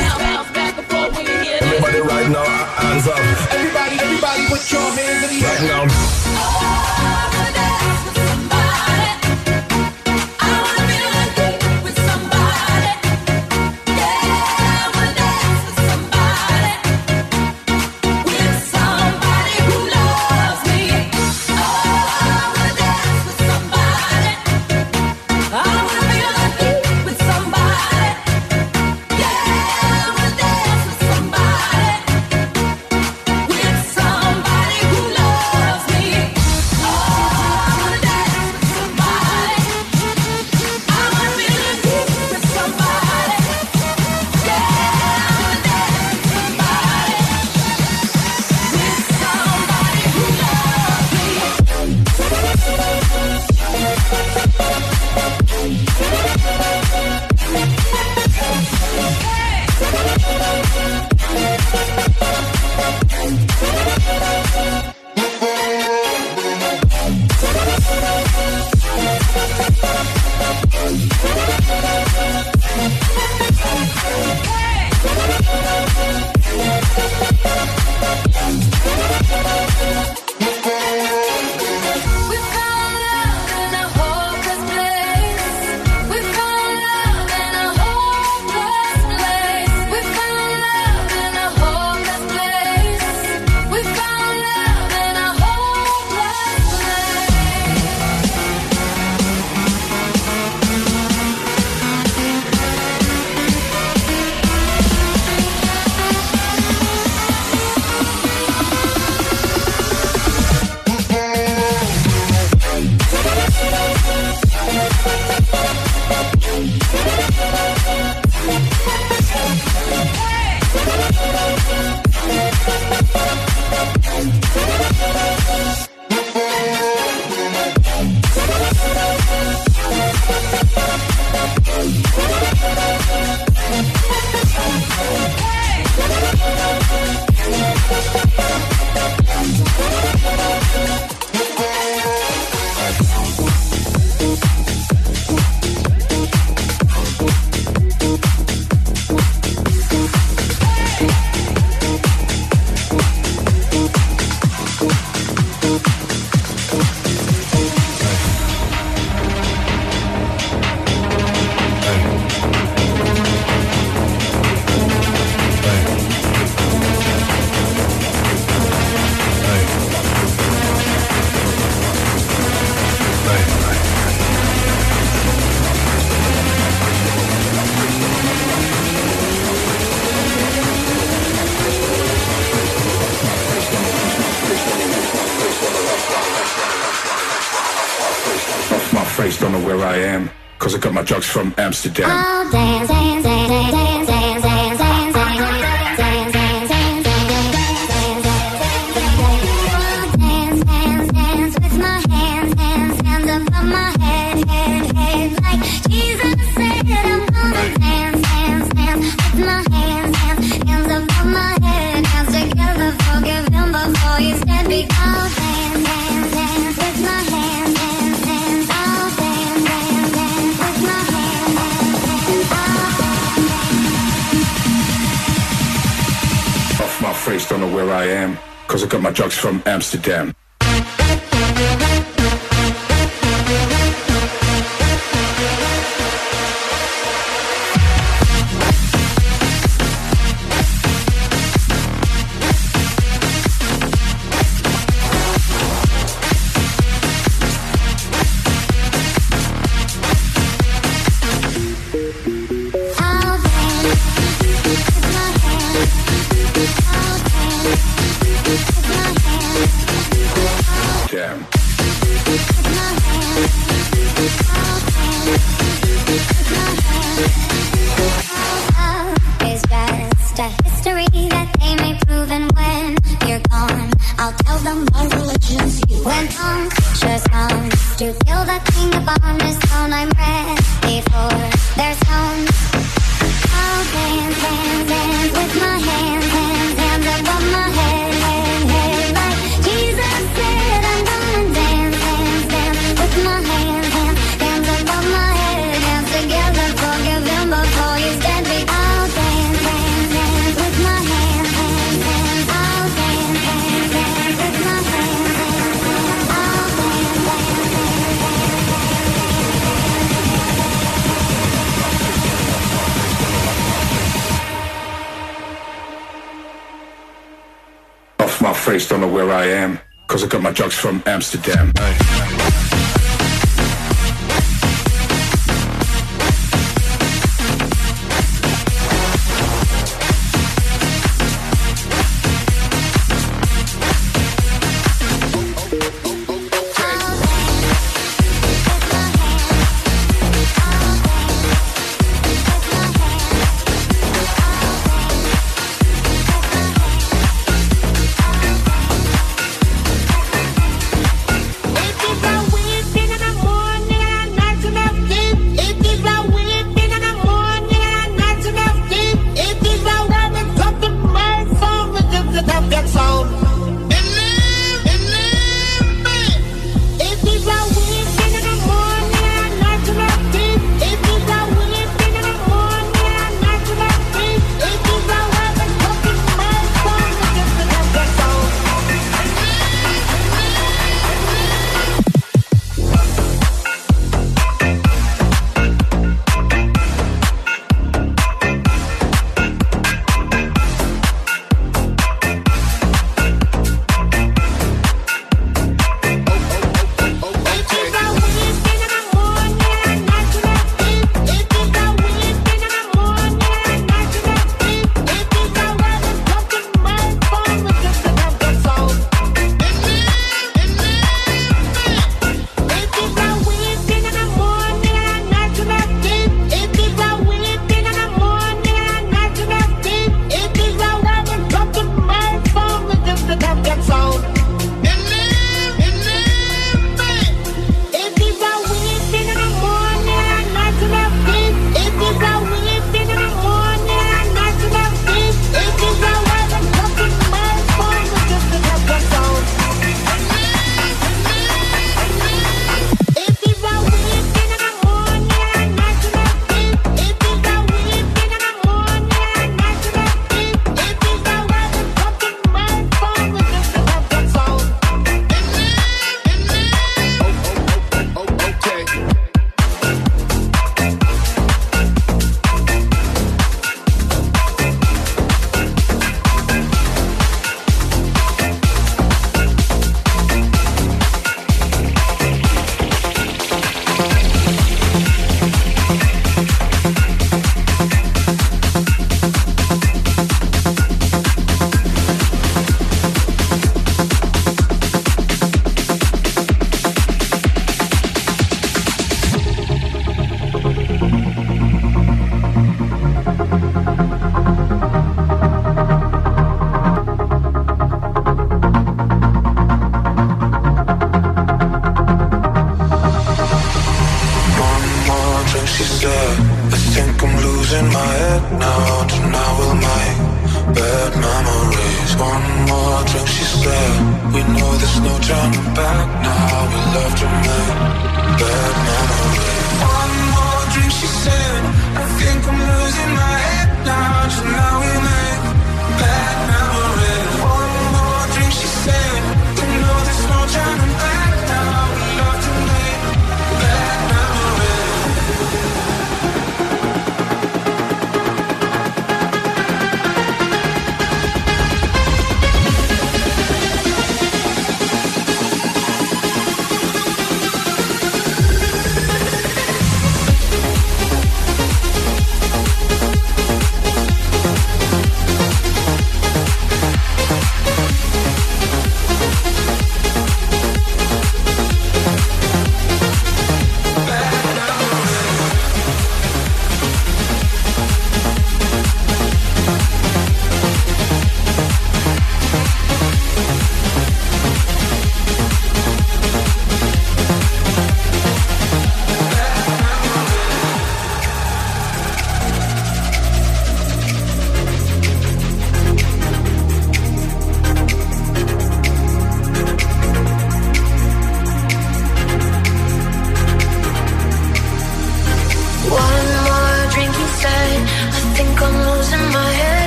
Everybody right now, hands up. Amsterdam.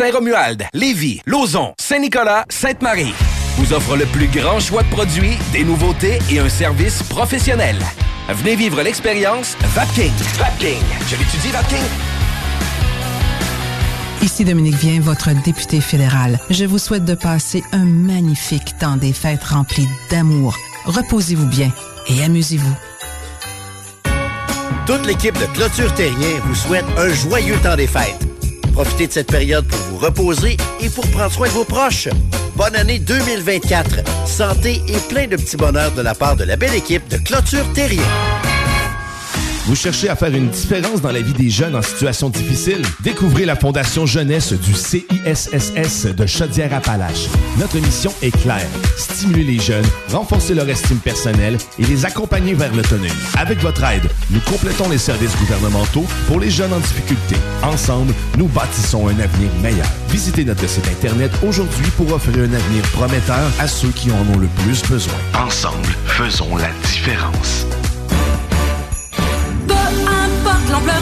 Saint-Romuald, Lévis, Lauson, Saint-Nicolas, Sainte-Marie vous offre le plus grand choix de produits, des nouveautés et un service professionnel. Venez vivre l'expérience Vapking. Vapking. Je l'étudie, Vapking. Ici Dominique Vien, votre député fédéral. Je vous souhaite de passer un magnifique temps des fêtes rempli d'amour. Reposez-vous bien et amusez-vous. Toute l'équipe de Clôture Terrien vous souhaite un joyeux temps des fêtes. Profitez de cette période pour vous reposer et pour prendre soin de vos proches. Bonne année 2024. Santé et plein de petits bonheurs de la part de la belle équipe de Clôture Terrien. Vous cherchez à faire une différence dans la vie des jeunes en situation difficile? Découvrez la Fondation Jeunesse du CISSS de Chaudière-Appalaches. Notre mission est claire. Stimuler les jeunes, renforcer leur estime personnelle et les accompagner vers l'autonomie. Avec votre aide, nous complétons les services gouvernementaux pour les jeunes en difficulté. Ensemble, nous bâtissons un avenir meilleur. Visitez notre site Internet aujourd'hui pour offrir un avenir prometteur à ceux qui en ont le plus besoin. Ensemble, faisons la différence.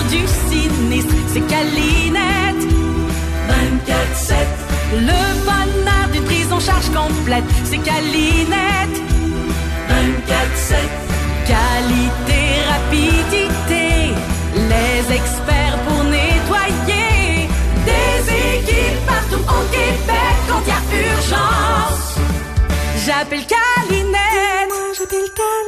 Du sinistre, c'est Calinette. 24-7. Le bonheur d'une prise en charge complète, c'est Calinette. 24-7. Qualité, rapidité, les experts pour nettoyer. Des équipes partout au Québec quand il y a urgence. J'appelle Calinette. Moi, j'appelle Calinette.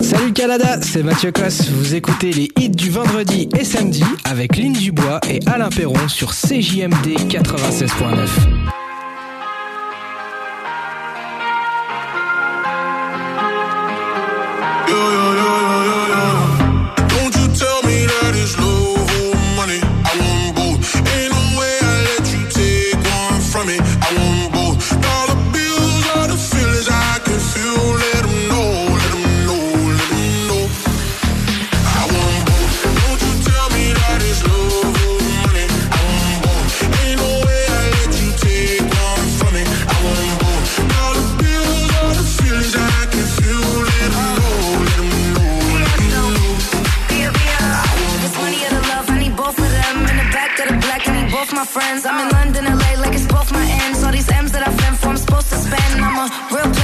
Salut Canada, c'est Mathieu Cosse. Vous écoutez les hits du vendredi et samedi avec Lynn Dubois et Alain Perron sur CJMD 96.9. Don't both my friends. I'm in London, LA, like it's both my ends. All these M's that I've been for, I'm supposed to spend. I'm a real player,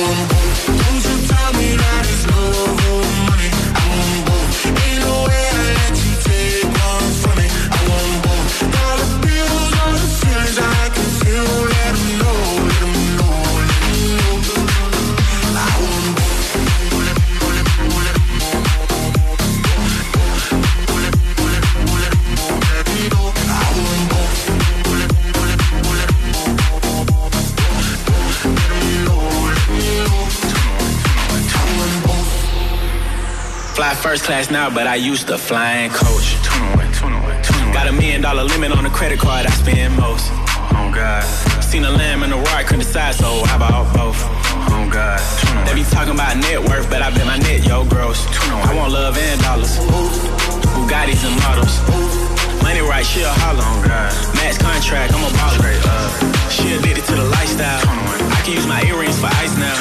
one Fly first class now, but I used to fly in coach. Got a million dollar limit on the credit card I spend most. Oh God. Seen a lamb and a roar, I couldn't decide, so how about both? Oh God. They be talking about net worth, but I bet my net, yo, gross. I want love and dollars. Bugattis and models. Money right, she a holler. Oh God. Max contract, I'm a baller. She addicted to the lifestyle. I can use my earrings for ice now.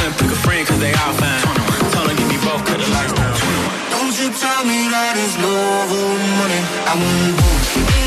Couldn't pick a friend, cause they all fine. Told her give me both, cut the lights tell me that it's love or money. I want both.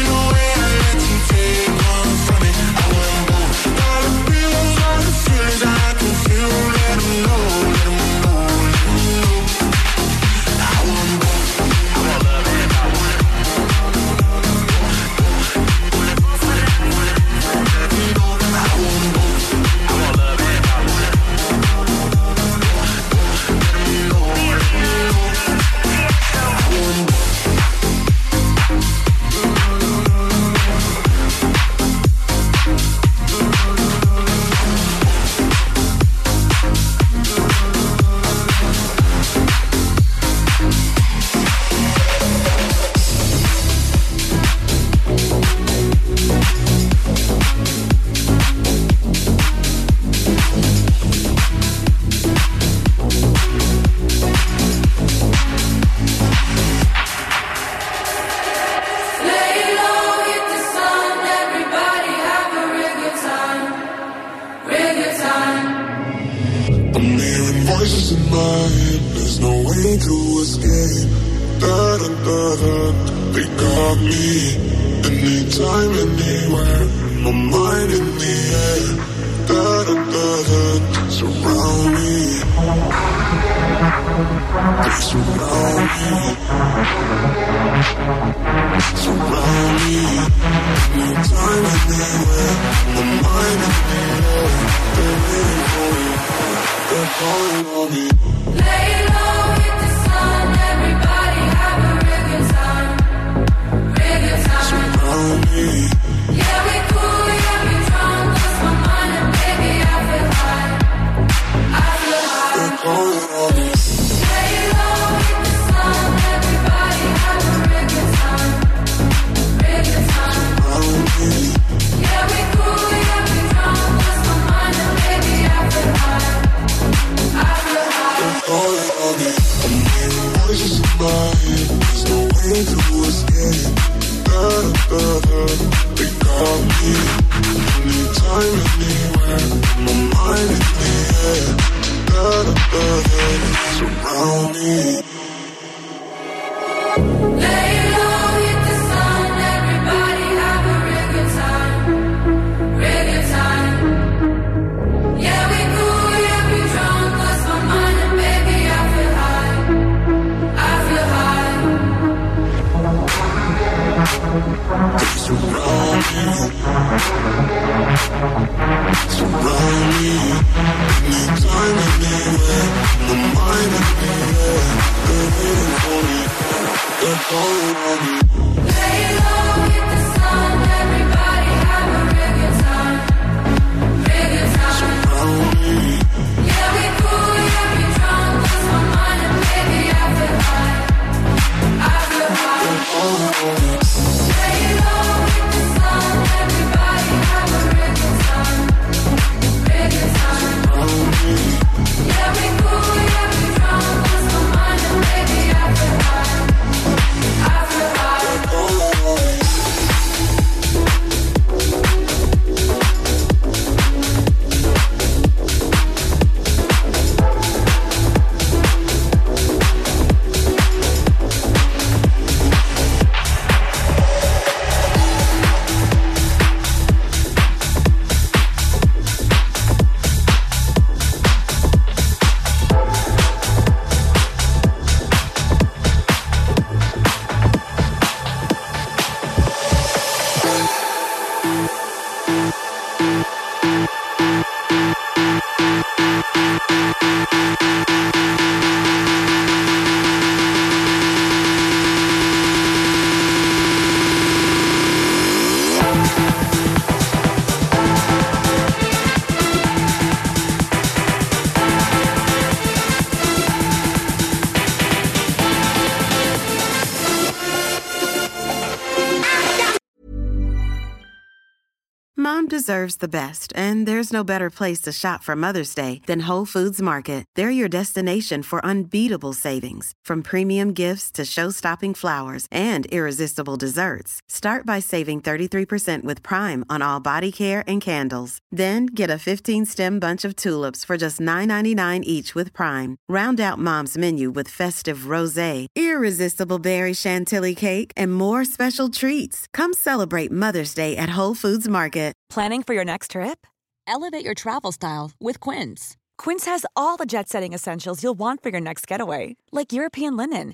Deserves the best, and there's no better place to shop for Mother's Day than Whole Foods Market. They're your destination for unbeatable savings, from premium gifts to show-stopping flowers and irresistible desserts. Start by saving 33% with Prime on all body care and candles. Then get a 15-stem bunch of tulips for just $9.99 each with Prime. Round out Mom's menu with festive rosé, irresistible berry chantilly cake, and more special treats. Come celebrate Mother's Day at Whole Foods Market. Planning for your next trip? Elevate your travel style with Quince. Quince has all the jet setting essentials you'll want for your next getaway, like European linen,